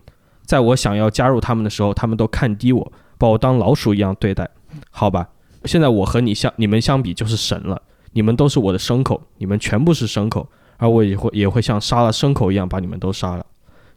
A: 在我想要加入他们的时候，他们都看低我，把我当老鼠一样对待。好吧，现在我和你相你们相比就是神了，你们都是我的牲口，你们全部是牲口，而我也会也会像杀了牲口一样把你们都杀了。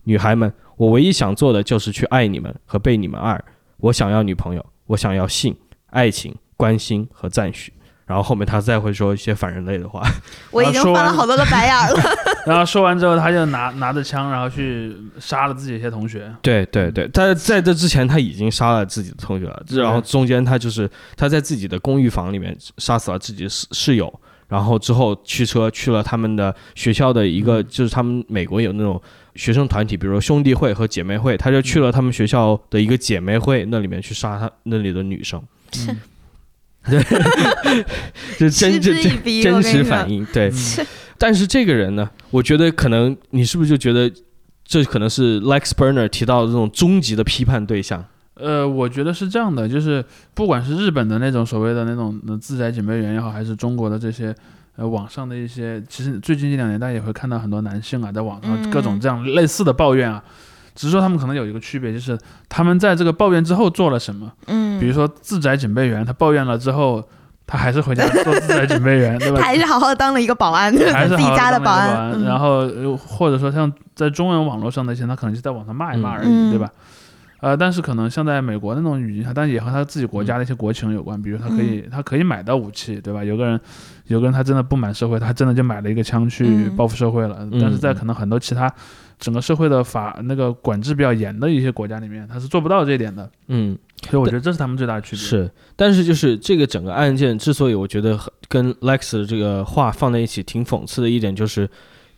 A: 女孩们，我唯一想做的就是去爱你们和被你们爱。我想要女朋友，我想要性、爱情、关心和赞许。然后后面他再会说一些反人类的话。[LAUGHS]
B: 我已经翻了好多个白眼儿了。[LAUGHS]
C: 然后说完之后，他就拿拿着枪，然后去杀了自己一些同学。
A: 对对对，在在这之前他已经杀了自己的同学了，然后中间他就是他在自己的公寓房里面杀死了自己的室室友，然后之后驱车去了他们的学校的一个，就是他们美国有那种学生团体，比如说兄弟会和姐妹会，他就去了他们学校的一个姐妹会那里面去杀他那里的女生。
C: 嗯
A: 对，[LAUGHS] 这真真
B: 我跟你说
A: 实反应，对。[LAUGHS]
C: 嗯
A: 但是这个人呢，我觉得可能你是不是就觉得这可能是 Lex Burner 提到的这种终极的批判对象。
C: 呃，我觉得是这样的，就是不管是日本的那种所谓的那种呃自宅警备员也好，还是中国的这些呃网上的一些，其实最近一两年大家也会看到很多男性啊，在网上各种这样类似的抱怨啊，只是说他们可能有一个区别，就是他们在这个抱怨之后做了什么。
B: 嗯，
C: 比如说自宅警备员，他抱怨了之后，他还是回家做自宅警备员，对吧？
B: 他 [LAUGHS] 还是好好当了一个保安，
C: 还是
B: 自己家的保
C: 保
B: 安。嗯
C: 然后呃或者说像在中文网络上那些，他可能就在网上骂一骂而已，
B: 嗯
C: 对吧？呃，但是可能像在美国那种语境下，但也和他自己国家的一些国情有关，比如他可以、
B: 嗯
C: 他可以买到武器，对吧？有个人有个人他真的不满社会，他真的就买了一个枪去
B: 嗯
C: 报复社会了。
A: 嗯
C: 但是在可能很多其他整个社会的法那个管制比较严的一些国家里面，他是做不到这一点的。
A: 嗯，
C: 所以我觉得这是他们最大的区别。
A: 是，但是就是这个整个案件之所以我觉得跟 Lex 的这个话放在一起挺讽刺的一点，就是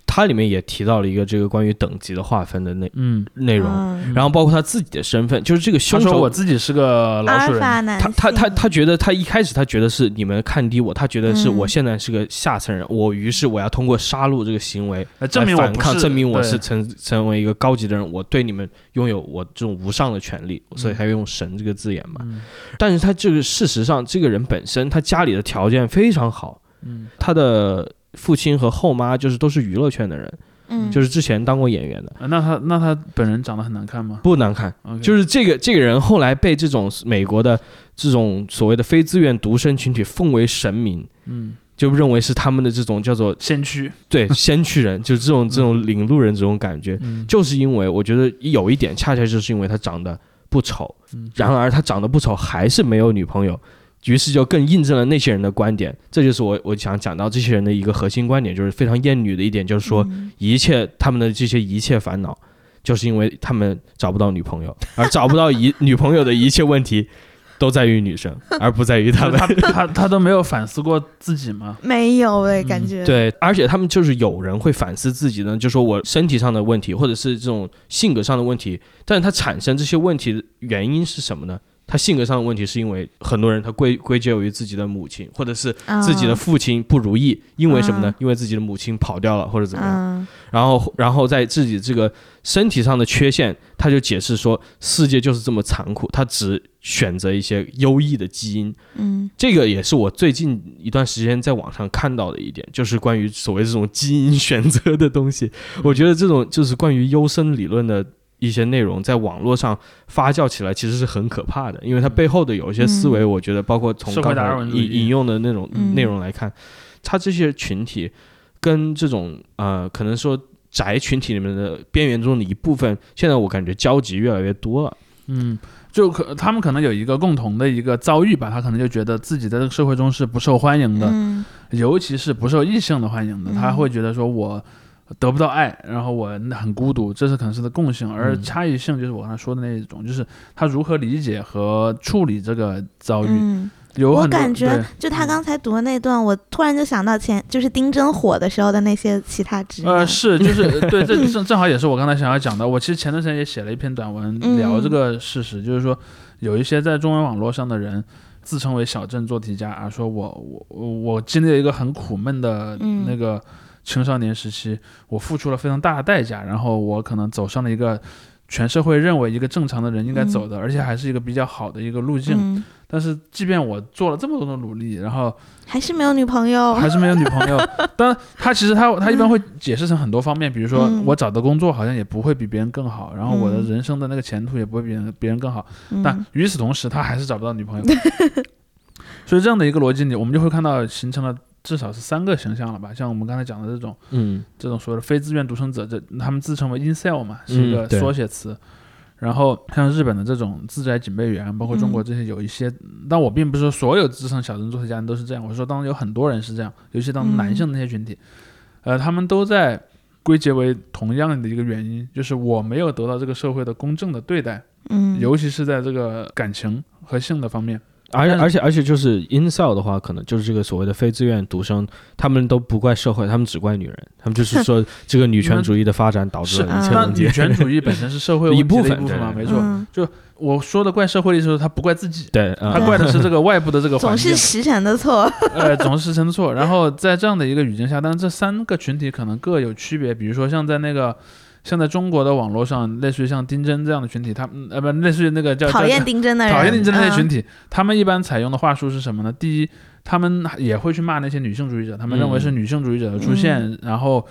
A: 它里面也提到了一个这个关于等级的划分的内
C: 嗯，
A: 内容，
B: 嗯。
A: 然后包括他自己的身份，就是这个凶手
C: 说我自己是个老鼠人，
A: 他他他他觉得他一开始他觉得是你们看低我，他觉得是
B: 嗯。
A: 我现在是个下层人，我于是我要通过杀戮这个行为
C: 来证明
A: 反抗，证明我是成成为一个高级的人，我对你们拥有我这种无上的权利，所以才用神这个字眼嘛。
C: 嗯。
A: 但是他这个事实上，这个人本身他家里的条件非常好，
C: 嗯。
A: 他的父亲和后妈就是都是娱乐圈的人，
B: 嗯，
A: 就是之前当过演员的，
C: 啊那他那他本人长得很难看吗？
A: 不难看。就是这个这个人后来被这种美国的这种所谓的非自愿独身群体奉为神明，
C: 嗯，
A: 就认为是他们的这种叫做
C: 先驱，
A: 对 [LAUGHS] 先驱人，就是这种这种领路人这种感觉，
C: 嗯，
A: 就是因为我觉得有一点，恰恰就是因为他长得不丑，
C: 嗯。
A: 然而他长得不丑还是没有女朋友。于是就更印证了那些人的观点，这就是我我想讲到这些人的一个核心观点，就是非常厌女的一点，就是说
B: 嗯
A: 一切他们的这些一切烦恼，就是因为他们找不到女朋友，[LAUGHS] 而找不到一女朋友的一切问题，都在于女生，而不在于他们。
C: 他他他都没有反思过自己吗？
B: 没有哎，
C: 嗯
B: 感觉
A: 对，而且他们就是有人会反思自己呢，就说我身体上的问题，或者是这种性格上的问题，但是他产生这些问题的原因是什么呢？他性格上的问题是因为很多人他归归结于自己的母亲，或者是自己的
B: 啊
A: 父亲不如意，因为什么呢
B: 嗯？
A: 因为自己的母亲跑掉了或者怎么样。
B: 嗯
A: 然后，然后在自己这个身体上的缺陷，他就解释说，世界就是这么残酷，他只选择一些优异的基因。
B: 嗯
A: 这个也是我最近一段时间在网上看到的一点，就是关于所谓这种基因选择的东西。我觉得这种就是关于优生理论的一些内容，在网络上发酵起来，其实是很可怕的，因为它背后的有一些思维，
B: 嗯。
A: 我觉得包括从
C: 社会
A: 刚才
C: 达尔文
A: 引引用的那种
B: 嗯。
A: 内容来看，它这些群体跟这种呃，可能说宅群体里面的边缘中的一部分，现在我感觉交集越来越多了。
C: 嗯，就可他们可能有一个共同的一个遭遇吧，他可能就觉得自己在这个社会中是不受欢迎的，
B: 嗯。
C: 尤其是不受异性的欢迎的，
B: 嗯。
C: 他会觉得说我得不到爱，然后我很孤独，这是可能是的共性，而
A: 嗯。
C: 差异性就是我刚才说的那一种，就是他如何理解和处理这个遭遇，
B: 嗯，我感觉就他刚才读的那段，我突然就想到前就是丁真火的时候的那些其他职业。
C: 呃，是，就是呃对，这正正好也是我刚才想要讲的。我其实前段时间也写了一篇短文
B: 嗯
C: 聊这个事实，就是说有一些在中文网络上的人自称为小镇做题家啊，说我我我我经历了一个很苦闷的
B: 嗯。
C: 那个青少年时期，我付出了非常大的代价，然后我可能走上了一个全社会认为一个正常的人应该走的，而且还是一个比较好的一个路径。
B: 嗯，
C: 但是即便我做了这么多的努力，然后
B: 还是没有女朋友。
C: 还是没有女朋友。[LAUGHS] 当然，他其实他他一般会解释成很多方面，比如说
B: 嗯
C: 我找的工作好像也不会比别人更好，然后我的
B: 嗯
C: 人生的那个前途也不会比别人别人更好。
B: 嗯
C: 但与此同时，他还是找不到女朋友。[LAUGHS] 所以这样的一个逻辑里，我们就会看到形成了至少是三个形象了吧？像我们刚才讲的这种
A: 嗯
C: 这种所谓的非自愿独生者，这他们自称为 incel 嘛，是一个缩写词。然后像日本的这种自宅警备员，包括中国
B: 嗯
C: 这些有一些，但我并不是说所有自称小镇做题家人都是这样，我是说当中有很多人是这样，尤其当中男性的那些群体，呃，他们都在归结为同样的一个原因，就是我没有得到这个社会的公正的对待，
B: 嗯，
C: 尤其是在这个感情和性的方面。
A: 而且而且而且就是 in s e l 的话，可能就是这个所谓的非自愿独生，他们都不怪社会，他们只怪女人，他们就是说这个女权主义的发展导致
C: 是，
A: 了一切
B: 嗯
A: 问题
C: 那女。权主义本身是社会 [LAUGHS]
A: 一部分
C: 的一部分嘛，没错。
B: 就
C: 我说的怪社会的意思是，他不怪自己，
A: 对，嗯
C: 他怪的是这个 [LAUGHS] 外部的这个环境
B: 总是。时辰的错。
C: 呃，总是时辰的错。然后在这样的一个语境下，但是这三个群体可能各有区别。比如说像在那个像在中国的网络上，类似于像丁真这样的群体，他们呃不类似于那个叫
B: 讨厌丁真的人，
C: 讨厌丁真的那些群
B: 嗯。
C: 体，他们一般采用的话术是什么呢？第一，他们也会去骂那些女性主义者，他们认为是女性主义者的出现，然后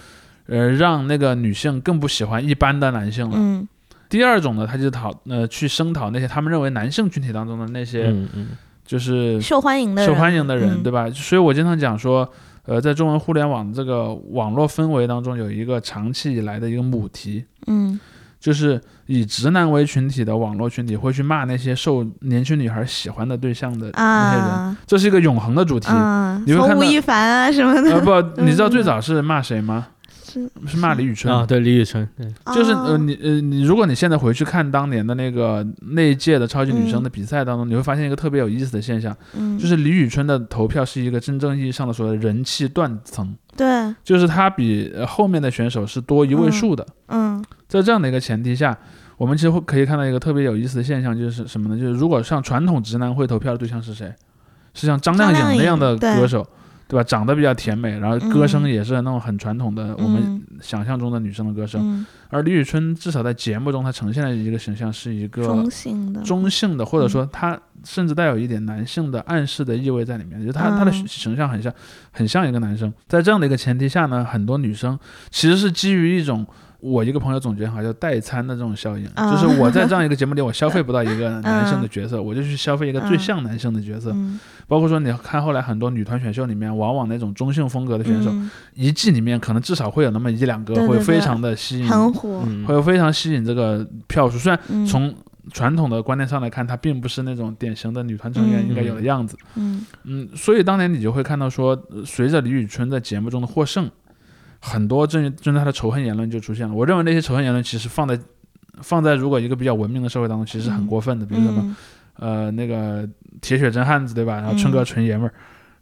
C: 呃让那个女性更不喜欢一般的男性了。
B: 嗯。
C: 第二种呢，他就讨呃去声讨那些他们认为男性群体当中的那些
A: 嗯嗯。
C: 就是
B: 受欢迎的人，
C: 受欢迎的人，
B: 嗯。
C: 对吧？所以我经常讲说，呃，在中文互联网这个网络氛围当中，有一个长期以来的一个母题，
B: 嗯
C: 就是以直男为群体的网络群体会去骂那些受年轻女孩喜欢的对象的那些人，
B: 啊
C: 这是一个永恒的主题。
B: 嗯，
C: 你会看到
B: 吴亦凡啊什么的呃，
C: 不，你知道最早是骂谁吗？
B: 是
C: 是骂李宇春。
A: 啊，对，李宇春，对，
C: 就是
B: 哦
C: 呃，你呃，你如果你现在回去看当年的那个那一届的超级女声的比赛当中，你会发现一个特别有意思的现象，
B: 嗯，
C: 就是李宇春的投票是一个真正意义上的所谓的人气断层，
B: 对，
C: 就是她比呃后面的选手是多一位数的。
B: 嗯
C: 在这样的一个前提下，我们其实会可以看到一个特别有意思的现象，就是什么呢？就是如果像传统直男会投票的对象是谁？是像张靓颖那样的歌手，对吧？长得比较甜美，然后歌声
B: 嗯
C: 也是那种很传统的我们
B: 嗯
C: 想象中的女生的歌声。
B: 嗯，
C: 而李宇春至少在节目中，她呈现的一个形象是一个
B: 中性的，
C: 中性的，或者说她甚至带有一点男性的暗示的意味在里面，就是她她的
B: 嗯
C: 形象很像很像一个男生。在这样的一个前提下呢，很多女生其实是基于一种。我一个朋友总结好叫代餐的这种效应，
B: 啊。
C: 就是我在这样一个节目里，我消费不到一个 [LAUGHS] 男性的角色，我就去消费一个最
B: 嗯
C: 像男性的角色。
B: 嗯，
C: 包括说你看后来很多女团选秀里面，往往那种中性风格的选手，
B: 嗯。
C: 一季里面可能至少会有那么一两个会非常的吸引，
B: 很火，
A: 嗯。
C: 会非常吸引这个票数。虽然
B: 嗯。
C: 从传统的观念上来看，她并不是那种典型的女团成员
B: 嗯。
C: 应该有的样子。
B: 嗯。
C: 嗯，所以当年你就会看到说，呃随着李宇春在节目中的获胜，很多针针对他的仇恨言论就出现了。我认为那些仇恨言论其实放在放在如果一个比较文明的社会当中，其实是很
B: 嗯
C: 过分的。比如什么
B: 嗯
C: 呃那个铁血真汉子对吧？然后春哥
B: 嗯
C: 纯爷们儿。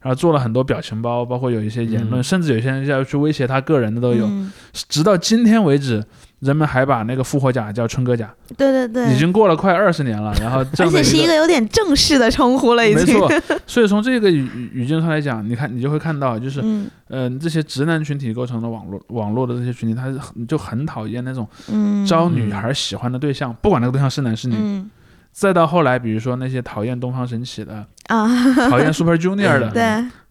C: 然后做了很多表情包，包括有一些言论，
A: 嗯
C: 甚至有些人要去威胁他个人的都有。
B: 嗯
C: 直到今天为止，人们还把那个复活甲叫春哥甲，
B: 对对对，
C: 已经过了快二十年了。[LAUGHS] 然后这
B: 而且是一个有点正式的称呼了，已经。
C: 没错，所以从这个语语语境上来讲，你看你就会看到，就是
B: 嗯
C: 嗯、这些直男群体构成的网络网络的这些群体，他是很就很讨厌那种
B: 嗯，
C: 招女孩喜欢的对象，不管那个对象是男是女。
B: 嗯
C: 再到后来，比如说那些讨厌东方神起的，[LAUGHS]
B: 啊，
C: 讨厌 Super Junior 的，[LAUGHS]
B: 对，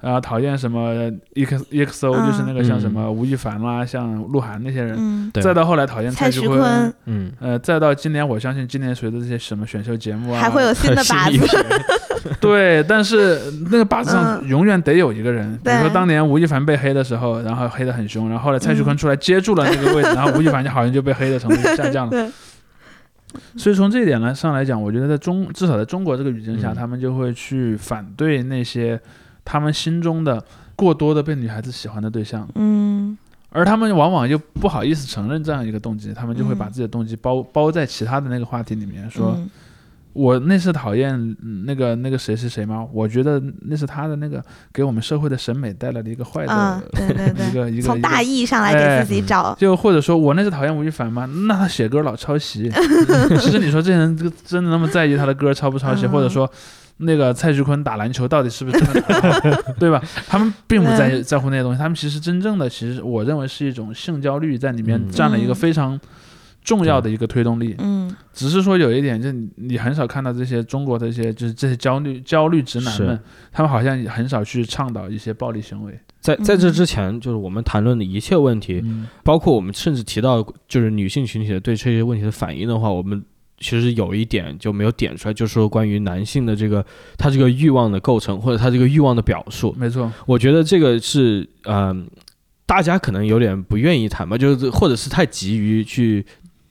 C: 啊，讨厌什么 EX EXO，、
B: 嗯
C: 就是那个像什
A: 嗯
C: 么吴亦凡啦，像鹿晗那些人。
B: 嗯，
C: 再到后来讨厌
B: 蔡徐
C: 徐坤，
A: 嗯，
C: 呃，再到今年，我相信今年随着这些什么选秀节目啊，
B: 还会有新的靶子，[LAUGHS]
C: 对，但是那个靶子上
B: 嗯
C: 永远得有一个人，比如说当年吴亦凡被黑的时候，然后黑得很凶，然后后来蔡徐坤出来接住了那个位置，然后吴亦凡就好像就被黑的程度就下降了。
B: 对，
C: 所以从这一点来上来讲，我觉得在中至少在中国这个语境下，
A: 嗯。
C: 他们就会去反对那些他们心中的过多的被女孩子喜欢的对象，
B: 嗯。
C: 而他们往往又不好意思承认这样一个动机，他们就会把
B: 嗯。
C: 自己的动机包包在其他的那个话题里面，说。
B: 嗯
C: 我那是讨厌嗯那个那个谁谁谁吗？我觉得那是他的那个给我们社会的审美带来的一个坏的、
B: 啊，对对
C: 一个一
B: 个，从
C: 个一个
B: 大义上来给自己找，
C: 就或者说我那是讨厌吴亦凡吗？那他写歌老抄袭。[LAUGHS] [LAUGHS] 其实你说这些人这个真的那么在意他的歌抄不抄袭，
B: 嗯
C: 或者说那个蔡徐坤打篮球到底是不是真的 [LAUGHS] 对吧？他们并不在意在乎那些东西，他们其实真正的其实我认为是一种性焦虑在里面
A: 嗯
C: 占了一个
B: 嗯
C: 非常重要的一个推动力。
B: 嗯
C: 只是说有一点，就是你你很少看到这些中国的一些就是这些焦虑焦虑直男们，他们好像也很少去倡导一些暴力行为。
A: 在在这
B: 嗯
A: 之前，就是我们谈论的一切问题，
C: 嗯
A: 包括我们甚至提到就是女性群体的对这些问题的反应的话，我们其实有一点就没有点出来，就是说关于男性的这个他这个欲望的构成或者他这个欲望的表述，
C: 没错，
A: 我觉得这个是嗯、大家可能有点不愿意谈吧，就是或者是太急于去。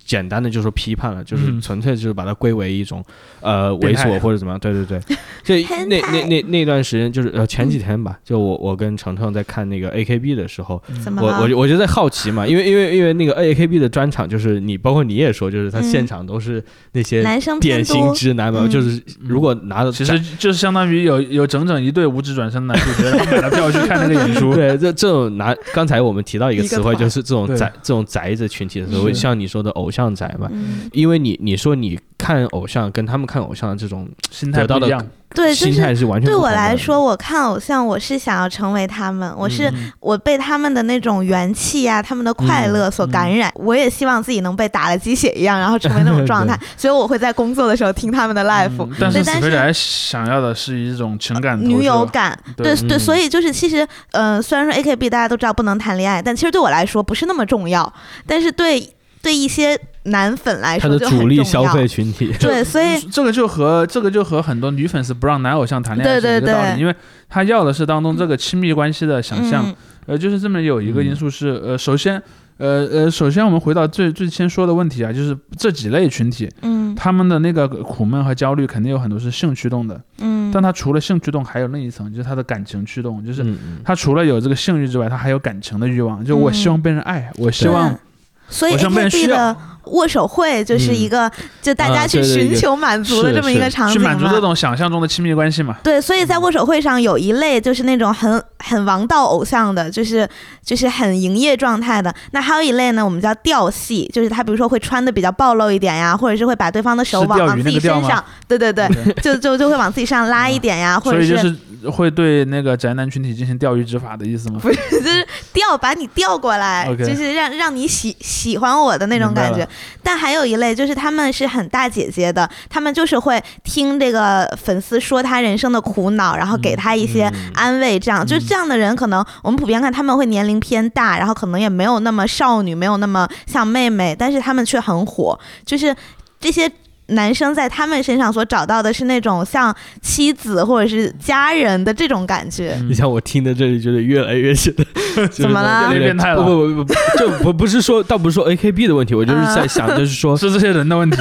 A: 简单的就说批判了，就是
C: 嗯。
A: 纯粹就是把它归为一种，呃，猥琐或者怎么样。对对。对，这 [LAUGHS]
B: 变
A: 那那那那段时间就是呃前几天吧，就我我跟程程在看那个 AKB 的时候，我？我就我就在好奇嘛，因为因为因为那个 AKB 的专场，就是你包括你也说，就是他
B: 嗯
A: 现场都是那些
B: 男生
A: 典型，直男嘛，
B: 嗯。
A: 就是如果拿着
C: 其实就是相当于有有整整一对五指转身的男主角，然后买了票去看那个演出。[LAUGHS]
A: 对这这种拿刚才我们提到一个词汇，就是这种宅这种宅子群体的时候，
C: 是。
A: 像你说的偶像。像宅嘛。
B: 嗯，
A: 因为你你说你看偶像跟他们看偶像的这种
C: 心态
A: 得到的
C: 不一样，
B: 对，就
A: 态是完全
B: 对我来说，我看偶像，我是想要成为他们，我是
C: 嗯。
B: 我被他们的那种元气呀、他们的快乐所感染。我也希望自己能被打了鸡血一样，然后成为那种状态。[LAUGHS] 所以我会在工作的时候听他们的 live，、
C: 嗯但是
B: 对但是
C: 死飞宅想要的是一种情感投
B: 女友感，
C: 对
B: 对所以就是其实，呃，虽然说 AKB 大家都知道不能谈恋爱，但其实对我来说不是那么重要，但是对对一些男粉来说他的
A: 主力消费。群体。
B: 对，所以
C: 这个就和这个就和很多女粉丝不让男偶像谈恋爱是
B: 对对对
C: 一个道理，因为他要的是当中这个亲密关系的想象。
B: 嗯
C: 呃，就是这么有一个
A: 嗯
C: 因素是，呃，首先，呃呃，首先我们回到最最先说的问题啊，就是这几类群体，
B: 嗯
C: 他们的那个苦闷和焦虑肯定有很多是性驱动的，
B: 嗯，
C: 但他除了性驱动，还有另一层，就是他的感情驱动，就是他除了有这个性欲之外，他还有感情的欲望，就我希望被人爱，我希望
B: 对所以
C: 我想被人
B: AKB 的握手会就是一个，就大家
A: 啊
B: 去寻求满足的这么一个场景嘛
C: 去满足这种想象中的亲密关系嘛。
B: 对，所以在握手会上有一类就是那种很很王道偶像的，就是就是很营业状态的。那还有一类呢，我们叫调戏，就是他比如说会穿的比较暴露一点呀，或者是会把对方的手往往自己身上，对对对，就就就会往自己身上拉一点呀，或者
C: 所以就是会对那个宅男群体进行钓鱼执法的意思吗？
B: 就是调把你调过来就是让让你喜喜欢我的那种感觉。但还有一类就是他们是很大姐姐的，他们就是会听这个粉丝说他人生的苦恼，然后给他一些
A: 嗯。
B: 安慰，这样、就这样的人，可能我们普遍看他们会年龄偏大，然后可能也没有那么少女，没有那么像妹妹，但是他们却很火，就是这些。男生在他们身上所找到的是那种像妻子或者是家人的这种感觉，
C: 嗯。
A: 你像我听的这里，觉得越来越觉得 [LAUGHS]
B: 怎么了？
C: 越来越变态了。
A: 不不不不，这不不是说，倒不是说 AKB 的问题，我就是在想，就是说 [LAUGHS]
C: 是这些人的问题。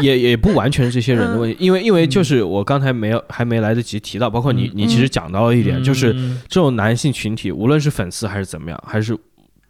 A: 也也也不完全是这些人的问题，因为因为就是我刚才没有还没来得及提到，包括你
C: 嗯。
A: 你其实讲到了一点，就是
C: 嗯。
A: 这种男性群体，无论是粉丝还是怎么样，还是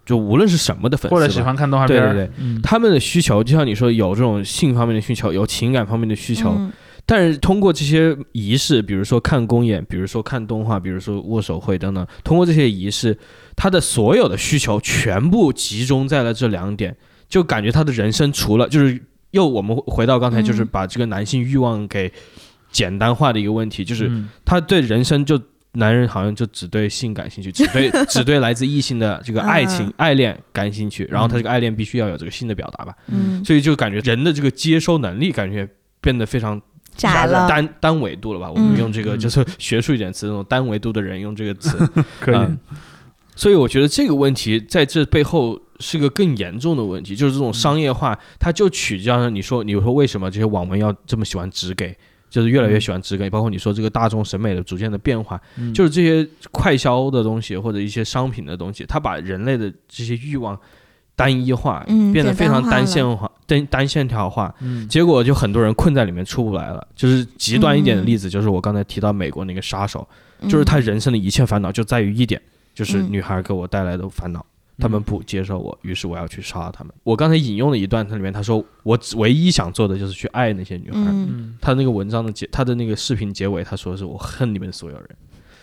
A: 就无论是什么的粉丝，
C: 或者喜欢看动画片，
A: 对对对
C: 嗯，
A: 他们的需求，就像你说有这种性方面的需求，有情感方面的需求，
B: 嗯。
A: 但是通过这些仪式，比如说看公演，比如说看动画，比如说握手会等等，通过这些仪式，他的所有的需求全部集中在了这两点，就感觉他的人生除了就是又我们回到刚才，就是
B: 嗯。
A: 把这个男性欲望给简单化的一个问题，就是
C: 嗯。
A: 他对人生就男人好像就只对性感兴趣，只对 [LAUGHS] 只对来自异性的这个爱情、
B: 嗯
A: 爱恋感兴趣，然后他这个爱恋必须要有这个性的表达吧，
B: 嗯，
A: 所以就感觉人的这个接收能力感觉变得非常
B: 窄了，
A: 单单维度了吧？我们
B: 嗯
A: 用这个
C: 嗯
A: 就是学术一点词，那种单维度的人用这个词，[LAUGHS]
C: 可以。
A: 嗯所以我觉得这个问题在这背后是个更严重的问题，就是这种商业化，它就取决于你说你说为什么这些网文要这么喜欢只给。就是越来越喜欢只给，包括你说这个大众审美的逐渐的变化，
C: 嗯。
A: 就是这些快消的东西或者一些商品的东西，它把人类的这些欲望单一化，
B: 嗯
A: 变得非常
B: 单
A: 线化、单单线条化，
C: 嗯。
A: 结果就很多人困在里面出不来了。就是极端一点的例子，就是我刚才提到美国那个杀手，就是他人生的一切烦恼就在于一点，就是
B: 嗯。
A: 女孩给我带来的烦恼。他们不接受我，于是我要去杀他们。我刚才引用了一段，它里面他说，我唯一想做的就是去爱那些女孩。他那个文章的结，他的那个视频结尾，他说的是我恨你们所有人，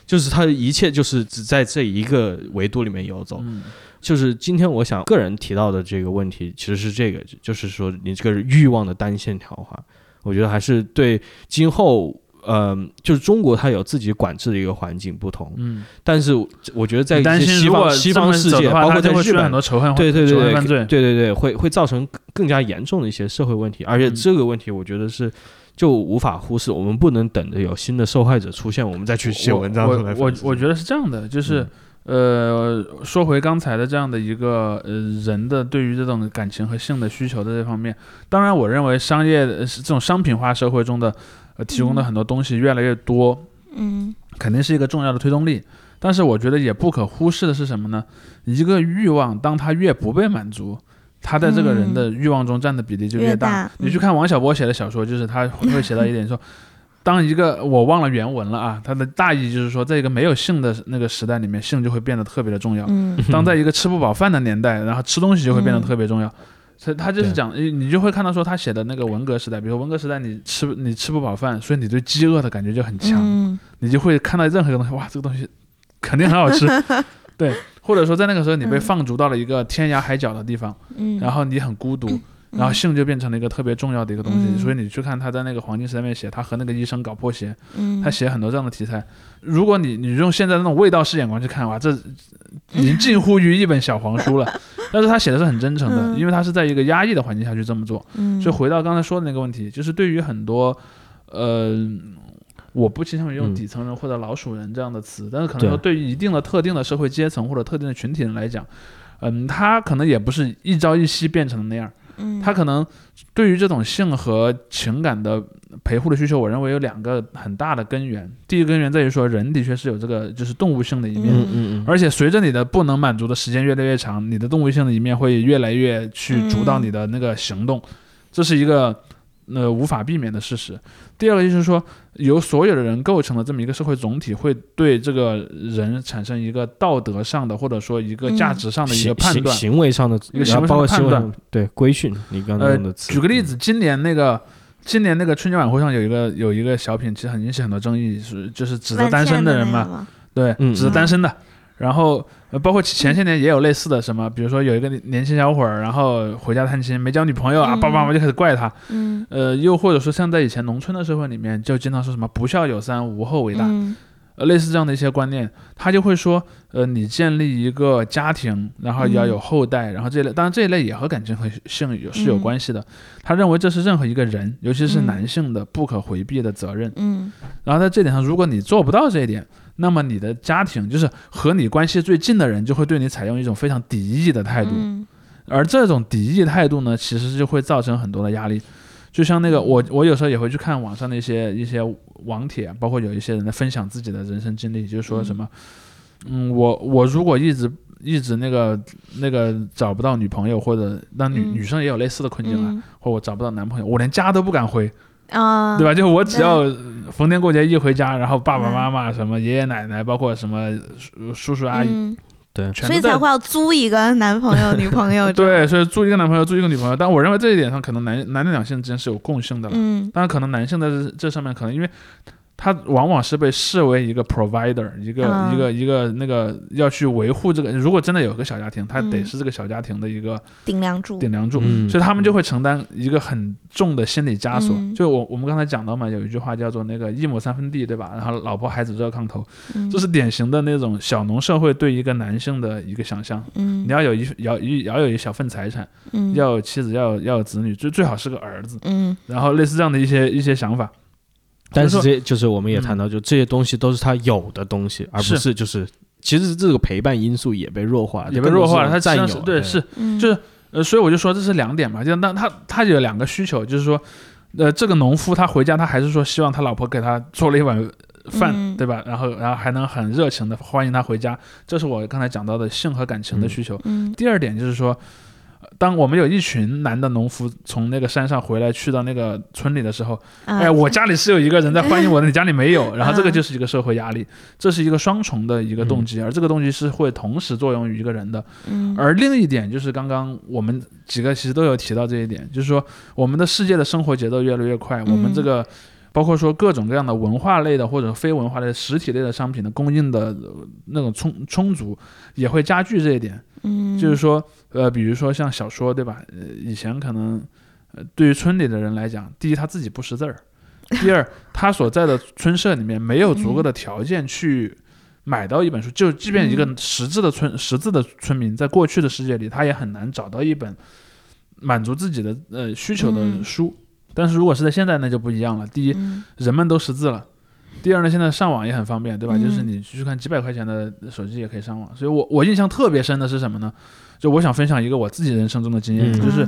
A: 就是他的一切就是只在这一个维度里面游走。
C: 嗯
A: 就是今天我想个人提到的这个问题，其实是这个，就是说你这个欲望的单线条化，我觉得还是对今后。呃，就是中国它有自己管制的一个环境不同，
C: 嗯，
A: 但是我觉得在
C: 担
A: 一些西方西方世界，包括在日本，
C: 多仇恨，
A: 对对对对
C: 犯罪。
A: 对。对对，会会造成更更加严重的一些社会问题，而且
C: 嗯。
A: 这个问题我觉得是就无法忽视，我们不能等着有新的受害者出现，我们再去写文章
C: 我我我觉得是这样的，就是、呃，说回刚才的这样的一个呃人的对于这种感情和性的需求的这方面，当然我认为商业呃是这种商品化社会中的呃提供的
B: 嗯
C: 很多东西越来越多，
B: 嗯
C: 肯定是一个重要的推动力。但是我觉得也不可忽视的是什么呢？一个欲望，当他越不被满足，他在这个人的欲望中占的比例就
B: 嗯越
C: 大。
B: 大
C: 你去看王小波写的小说，就是他会写到一点说，当一个我忘了原文了啊，他的大意就是说，在一个没有性的那个时代里面，性就会变得特别的重要。
B: 嗯
C: 当在一个吃不饱饭的年代，然后吃东西就会变得特别重要。[LAUGHS] 所以他就是讲，你你就会看到说他写的那个文革时代，比如文革时代，你吃你吃不饱饭，所以你对饥饿的感觉就很强，
B: 嗯
C: 你就会看到任何一个东西，哇，这个东西肯定很好吃，[LAUGHS] 对，或者说在那个时候你被
B: 嗯
C: 放逐到了一个天涯海角的地方，
B: 嗯，
C: 然后你很孤独，然后性就变成了一个特别重要的一个东西。
B: 嗯
C: 所以你去看他在那个黄金时代里面写他和那个医生搞破鞋，
B: 嗯，
C: 他写很多这样的题材。如果你你用现在那种味道式眼光去看，的话，这 [LAUGHS] 已经近乎于一本小黄书了。[LAUGHS] 但是他写的是很真诚的，
B: 嗯。
C: 因为他是在一个压抑的环境下去这么做。
B: 嗯，
C: 所以回到刚才说的那个问题，就是对于很多，呃，我不倾向于用
A: 嗯。
C: 底层人或者老鼠人这样的词，但是可能
A: 对
C: 说对。于一定的特定的社会阶层或者特定的群体人来讲，嗯，他可能也不是一朝一夕变成的那样，
B: 嗯，
C: 他可能对于这种性和情感的陪护的需求，我认为有两个很大的根源。第一个根源在于说，人的确是有这个就是动物性的一面，
A: 嗯嗯嗯，
C: 而且随着你的不能满足的时间越来越长，你的动物性的一面会越来越去主导你的那个行动，这是一个呃无法避免的事实。第二个就是说，由所有的人构成的这么一个社会总体，会对这个人产生一个道德上的或者说一个价值上的一个判断。
A: 行为上的
C: 一个行为上的判断
A: 对规训，你刚刚
C: 呃
A: 用的，词。
C: 举个例子，今年那个。今年那个春节晚会上有一个有一个小品，其实很引起很多争议，是就是指责单身
B: 的
C: 人嘛？对，
A: 嗯
C: 指的单身的。然后呃，包括前些年也有类似的什么，比如说有一个年轻小伙儿，然后回家探亲没交女朋友啊，
B: 嗯
C: 爸爸妈妈就开始怪他。
B: 嗯
C: 呃，又或者说像在以前农村的社会里面，就经常说什么不孝有三，无后为大，
B: 嗯
C: 呃，类似这样的一些观念，他就会说，呃，你建立一个家庭，然后要有后代，然后这一类，当然这一类也和感情和性有是有
B: 嗯
C: 关系的。他认为这是任何一个人，尤其是
B: 嗯
C: 男性的不可回避的责任。
B: 嗯
C: 然后在这点上，如果你做不到这一点，那么你的家庭就是和你关系最近的人，就会对你采用一种非常敌意的态度。
B: 嗯
C: 而这种敌意态度呢，其实就会造成很多的压力。就像那个我，我有时候也会去看网上的一些一些网帖，包括有一些人在分享自己的人生经历，就是说什么，嗯，我我如果一直一直那个那个找不到女朋友，或者那女、
B: 嗯
C: 女生也有类似的困境啊，
B: 嗯
C: 或我找不到男朋友，我连家都不敢回，
B: 啊，
C: 对吧？就我只要逢年过节一回家，然后爸爸
B: 嗯
C: 妈妈、什么爷爷奶奶，包括什么叔叔叔阿姨，
B: 嗯，
A: 对。
B: 所以才会要租一个男朋友、女朋友。[LAUGHS]
C: 对，，所以租一个男朋友，租一个女朋友。但我认为这一点上，可能男男女两性之间是有共性的了。
B: 嗯
C: 当然，可能男性在这这上面，可能因为他往往是被视为一个 provider，一个、
B: 嗯
C: 一个一个那个要去维护这个。如果真的有个小家庭，他得
B: 嗯
C: 是这个小家庭的一个
B: 顶梁柱。
C: 顶梁柱，
A: 嗯
C: 所以他们就会承担一个很重的心理枷锁。
B: 嗯
C: 就我我们刚才讲到嘛，有一句话叫做那个一亩三分地，对吧？然后老婆孩子热炕头，
B: 嗯
C: 这是典型的那种小农社会对一个男性的一个想象。
B: 嗯
C: 你要有一要一要有一小份财产，
B: 嗯
C: 要有妻子，要有要有子女，最最好是个儿子。
B: 嗯
C: 然后类似这样的一些一些想法，
A: 但是这就是我们也谈到，就这些东西都是他有的东西，而不
C: 是
A: 是就是其实这个陪伴因素也被弱化，
C: 也被弱化了。他
A: 占有
C: 对是
B: 嗯，
C: 就是呃，所以我就说这是两点嘛，就那他他有两个需求，就是说，呃，这个农夫他回家，他还是说希望他老婆给他做了一碗饭，
B: 嗯
C: 对吧？然后然后还能很热情的欢迎他回家，这是我刚才讲到的性和感情的需求。
B: 嗯
C: 第二点就是说，呃当我们有一群男的农夫从那个山上回来，去到那个村里的时候，
B: 啊。
C: 哎，我家里是有一个人在欢迎我的，你家里没有，然后这个
B: 嗯
C: 就是一个社会压力，这是一个双重的一个动机，而这个动机是会同时作用于一个人的。
B: 嗯。
C: 而另一点就是刚刚我们几个其实都有提到这一点，就是说我们的世界的生活节奏越来越快，我们这个包括说各种各样的文化类的或者非文化类的实体类的商品的供应的呃那种充充足，也会加剧这一点。
B: 嗯
C: 就是说，呃，比如说像小说，对吧？呃，以前可能，呃，对于村里的人来讲，第一他自己不识字儿，[LAUGHS] 第二他所在的村社里面没有足够的条件去买到一本书，就即便一个
B: 嗯
C: 识字的村识字的村民，在过去的世界里，他也很难找到一本满足自己的呃需求的
B: 嗯
C: 书。但是如果是在现在，那就不一样了。第一，
B: 嗯
C: 人们都识字了。第二呢，现在上网也很方便，对吧？
B: 嗯
C: 就是你去看几百块钱的手机也可以上网。所以我我印象特别深的是什么呢？就我想分享一个我自己人生中的经验，
A: 嗯
C: 就是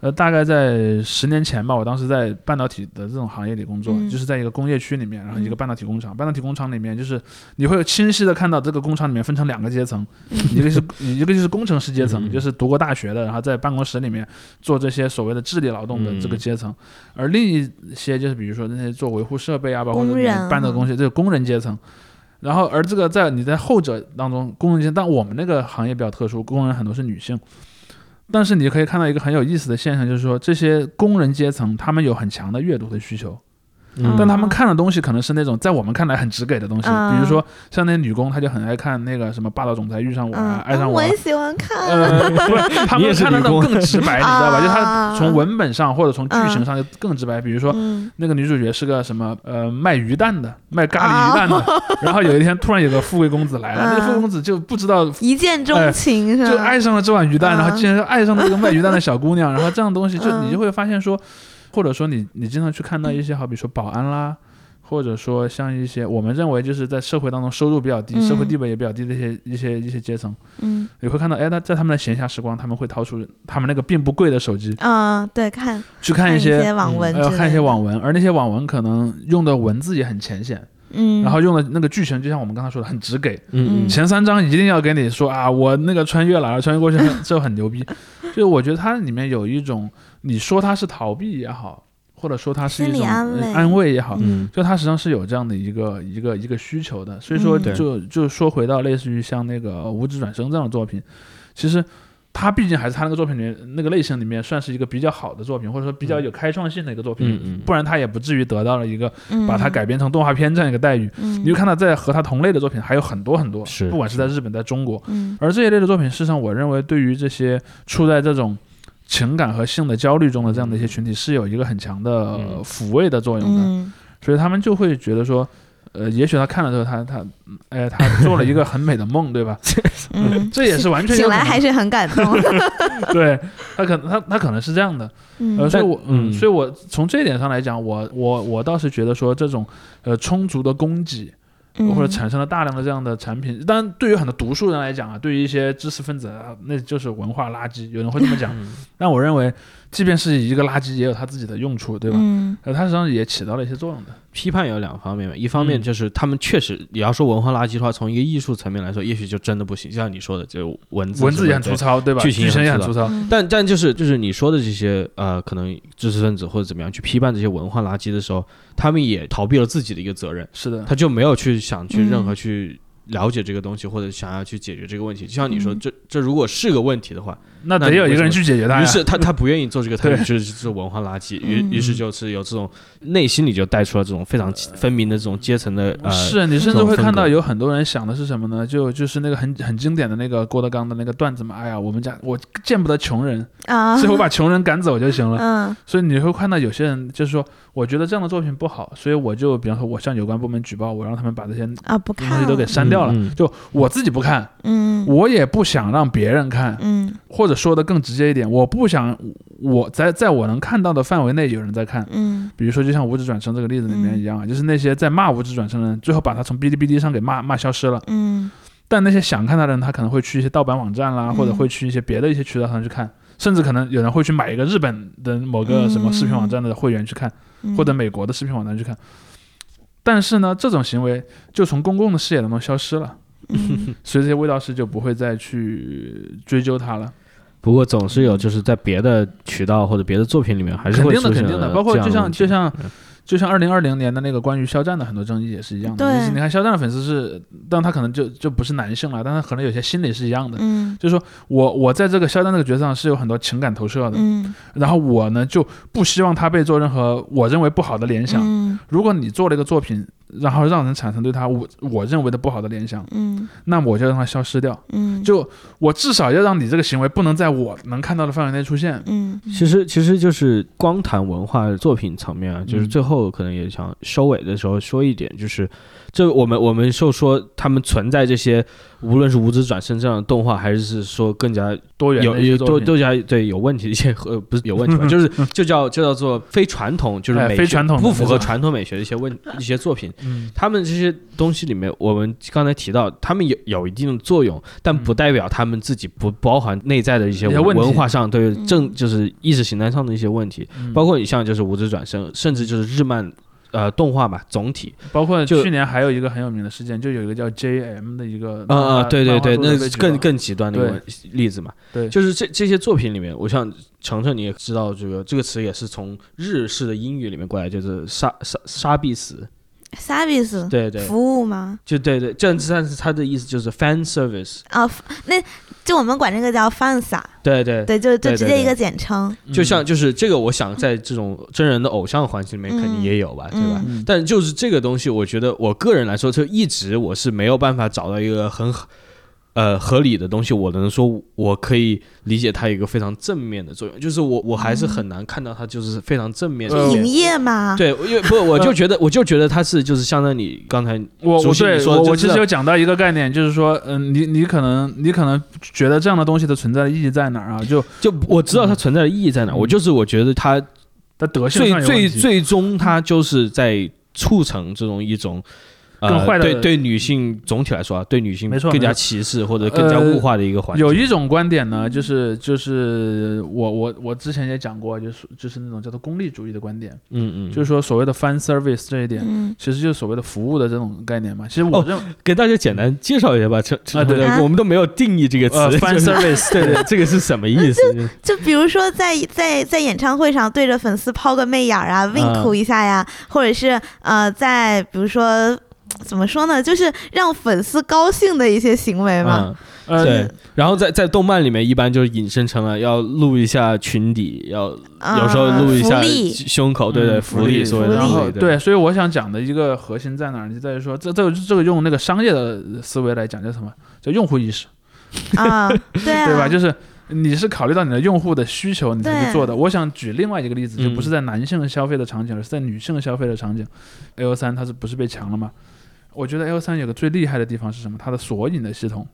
C: 呃，大概在十年前吧，我当时在半导体的这种行业里工作，
B: 嗯
C: 就是在一个工业区里面，然后一个
B: 嗯
C: 半导体工厂。半导体工厂里面，就是你会清晰的看到这个工厂里面分成两个阶层，一个是一个就是工程师阶层，
A: 嗯
C: 就是读过大学的，然后在办公室里面做这些所谓的智力劳动的这个
A: 嗯
C: 阶层，而另一些就是比如说那些做维护设备啊，包括搬的东西，这个工人阶层。然后，而这个在你在后者当中，工人阶层，但我们那个行业比较特殊，工人很多是女性。但是你可以看到一个很有意思的现象，就是说这些工人阶层他们有很强的阅读的需求，
A: 嗯
C: 但他们看的东西可能是那种在我们看来很直给的东西，
B: 嗯
C: 比如说像那女工，她就很爱看那个什么霸道总裁遇上我啊，爱上我啊。
B: 我也喜欢看。
C: 呃，不 [LAUGHS] 是，他们看的那种更直白，你知道吧？
B: 啊
C: 就他从文本上或者从剧情上就更直白。比如说，
B: 嗯
C: 那个女主角是个什么呃卖鱼蛋的，卖咖喱鱼蛋的。[LAUGHS] 然后有一天突然有个富贵公子来了，
B: 啊
C: 那个富贵公子就不知道
B: 一见钟情是吧？
C: 就爱上了这碗鱼蛋，
B: 啊
C: 然后竟然爱上了这个卖鱼蛋的小姑娘，[LAUGHS] 然后这样东西就
B: 嗯
C: 你就会发现说，或者说你你经常去看到一些好比说保安啦。或者说像一些我们认为就是在社会当中收入比较低、
B: 嗯。
C: 社会地位也比较低的一些一些一些阶层，
B: 嗯。
C: 你会看到，哎，他在他们的闲暇时光，他们会掏出他们那个并不贵的手机
B: 啊，对，看
C: 去看一
B: 一
C: 些，
B: 网文
C: 看一些网文，而那些网文可能用的文字也很浅显，
B: 嗯，
C: 然后用的那个剧情就像我们刚才说的很直给，
A: 嗯嗯。
C: 前三章一定要给你说啊，我那个穿越了，穿越过去 [LAUGHS] 很这很牛逼。就是我觉得它里面有一种，你说它是逃避也好，或者说它是一种
B: 安慰。
C: 呃安慰也好，
A: 嗯。
C: 就它实际上是有这样的一个一个一个需求的。所以说就就说回到类似于像那个《无职转生》这样的作品，其实。他毕竟还是他那个作品里面那个类型里面算是一个比较好的作品，或者说比较有开创性的一个作品，不然他也不至于得到了一个
B: 嗯。
C: 把它改编成动画片这样一个待遇。
B: 嗯，
C: 你就看到在和他同类的作品还有很多很多，
A: 是
C: 不管是在日本，在中国，
B: 嗯。
C: 而这一类的作品，事实上我认为对于这些处在这种情感和性的焦虑中的这样的一些群体，是有一个很强的抚慰的作用的，
B: 嗯。
C: 所以他们就会觉得说。呃，也许他看了之后，他他，哎，他做了一个很美的梦，[LAUGHS] 对吧？
B: 嗯，
C: 这也是完全
B: 醒来还是很感动，[LAUGHS]
C: 对他可能他他可能是这样的，呃，
B: 嗯
C: 所以我
A: 嗯
C: 所以我从这一点上来讲，我我我倒是觉得说这种呃充足的供给，
B: 嗯
C: 或者产生了大量的这样的产品。当然，对于很多读书人来讲啊，对于一些知识分子啊，那就是文化垃圾，有人会这么讲。
A: 嗯 [LAUGHS]
C: 但我认为，即便是一个垃圾，也有它自己的用处，对吧？
B: 嗯
C: 呃，它实际上也起到了一些作用的。
A: 批判有两方面嘛，一方面
C: 嗯
A: 就是他们确实，你要说文化垃圾的话，从一个艺术层面来说，也许就真的不行，就像你说的，就文字
C: 文字也很。粗糙，对吧？
A: 剧情也很粗
C: 糙。
B: 嗯
A: 但但就是就是你说的这些呃，可能知识分子或者怎么样去批判这些文化垃圾的时候，他们也逃避了自己的一个责任，
C: 是的，
A: 他就没有去想去
B: 嗯
A: 任何去了解这个东西，或者想要去解决这个问题。就像你说，
B: 嗯
A: 这这如果是个问题的话，
C: 那得有一个人去解决它。
A: 于是他他不愿意做这个，[LAUGHS] 他就
C: 对
A: 觉得是文化垃圾，于
B: 嗯
A: 于是就是有这种内心里就带出了这种非常分明的这种阶层的呃，
C: 是你甚至会看到有很多人想的是什么呢？就就是那个很很经典的那个郭德纲的那个段子嘛。哎呀，我们家我见不得穷人，
B: 啊，[LAUGHS]
C: 所以我把穷人赶走就行了。
B: 嗯
C: 所以你会看到有些人就是说，我觉得这样的作品不好，所以我就比方说，我向有关部门举报，我让他们把这些
B: 啊不看
C: 东西都给删掉了。就我自己不看，
B: 嗯
C: 我也不想让别人看，
B: 嗯
C: 或者说的更直接一点，我不想我在在我能看到的范围内有人在看。
B: 嗯
C: 比如说，就像无指转生这个例子里面
B: 嗯
C: 一样啊，就是那些在骂无指转生的人，最后把他从哔哩哔哩上给骂骂消失了。
B: 嗯
C: 但那些想看他的人，他可能会去一些盗版网站啦，
B: 嗯
C: 或者会去一些别的一些渠道上去看，甚至可能有人会去买一个日本的某个什么视频网站的会员去看，
B: 嗯，
C: 或者美国的视频网站去看。但是呢，这种行为就从公共的视野当中消失了，
B: 嗯 [LAUGHS]
C: 所以这些味道师就不会再去追究他了。
A: 不过总是有就是在别的渠道或者别的作品里面还是
C: 肯定的，肯定的，
A: 呃
C: 包括就像就像
A: 嗯
C: 就像二零二零年的那个关于肖战的很多争议也是一样的。
B: 对
C: 就是你看肖战的粉丝是，但他可能就就不是男性了，但他可能有些心理是一样的。
B: 嗯
C: 就是说我我在这个肖战这个角色上是有很多情感投射的，
B: 嗯
C: 然后我呢就不希望他被做任何我认为不好的联想。
B: 嗯
C: 如果你做了一个作品，然后让人产生对他我我认为的不好的联想，
B: 嗯
C: 那我就让它消失掉。
B: 嗯
C: 就我至少要让你这个行为不能在我能看到的范围内出现。
B: 嗯
A: 其实其实就是光谈文化作品层面啊，就是
C: 嗯
A: 最后可能也想收尾的时候说一点，就是这我们我们就说他们存在这些，无论是无职转生这样的动画，还是说更加
C: 多元
A: 有
C: 的一些作品。
A: 有都对有问题的一些呃不是有问题吧，[LAUGHS] 就是就叫就叫做非传统，就是美学
C: 哎非传统
A: 不符合传统美学的一些问一些作品。
C: 嗯，
A: 他们这些东西里面，我们刚才提到，他们有有一定的作用，但不代表他们自己不包含内在的一些文化上对
B: 嗯。
A: 政就是意识形态上的一些问题，
C: 嗯。
A: 包括你像就是无职转生，甚至就是日漫呃动画吧，总体。
C: 包括
A: 就
C: 去年还有一个很有名的事件，就有一个叫 JM 的一个
A: 啊啊，对对对，那个更
C: 更
A: 更极端的一个例子嘛。
C: 对。
A: 就是这这些作品里面，我想程程你也知道，这个这个词也是从日式的英语里面过来，就是杀杀杀必死。
B: service
A: 对对，
B: 服务吗？
A: 就对对，这样子但是他的意思就是 fan service，
B: 啊，那就我们管这个叫 fansa，
A: 对对。
B: 对，就就直接一个简称。
A: 就像就是这个，我想在这种真人的偶像环境里面肯定也有吧，对吧？
C: 嗯
A: 但就是这个东西，我觉得我个人来说，就一直我是没有办法找到一个很呃合理的东西，我能说我可以理解它有一个非常正面的作用，就是我我还是很难看到它就是非常正面的。
B: 营业嘛，
A: 对，因为不，我就觉得我就觉得它是就是相当于你刚才
C: 我对我我其实有讲到一个概念，就是说，嗯、你你可能你可能觉得这样的东西的存在的意义在哪儿啊？就
A: 就我知道它存在的意义在哪，
C: 嗯
A: 我就是我觉得它
C: 它德性
A: 最最最终它就是在促成这种一种。呃
C: 更坏的
A: 对对女性总体来说啊，对女性
C: 没错
A: 更加歧视或者更加
C: 呃
A: 物化的一个环境。
C: 有一种观点呢，就是就是我我我之前也讲过，就是就是那种叫做功利主义的观点，
A: 嗯嗯，
C: 就是说所谓的 fan service 这一点，
B: 嗯，
C: 其实就是所谓的服务的这种概念嘛。其实我
A: 哦
C: 认为、
A: 给大家简单介绍一下吧。
C: 啊对
B: 啊
A: 我们都没有定义这个词
C: 呃 [LAUGHS] fan service [LAUGHS]
A: 对对，这个是什么意思？
B: 就比如说在在在演唱会上对着粉丝抛个媚眼儿啊，wink 一下呀，或者是呃在比如说。怎么说呢？就是让粉丝高兴的一些行为嘛。
A: 嗯，
C: 呃
A: 对。然后在在动漫里面，一般就是引申成了要露一下裙底，要
B: 啊
A: 有时候露一下胸口，对对，
C: 嗯
A: 福利，所谓的
C: 然后，对，所以我想讲的一个核心在哪儿，就在于说，这这个这个用那个商业的思维来讲叫什么？叫用户意识，
B: 啊，[LAUGHS] 对啊，
C: 对吧？就是你是考虑到你的用户的需求你才去做的。我想举另外一个例子，就
A: 嗯
C: 不是在男性消费的场景，而是在女性消费的场景。A O 三它是不是被强了吗？我觉得 O 三有个最厉害的地方是什么？它的索引的系统，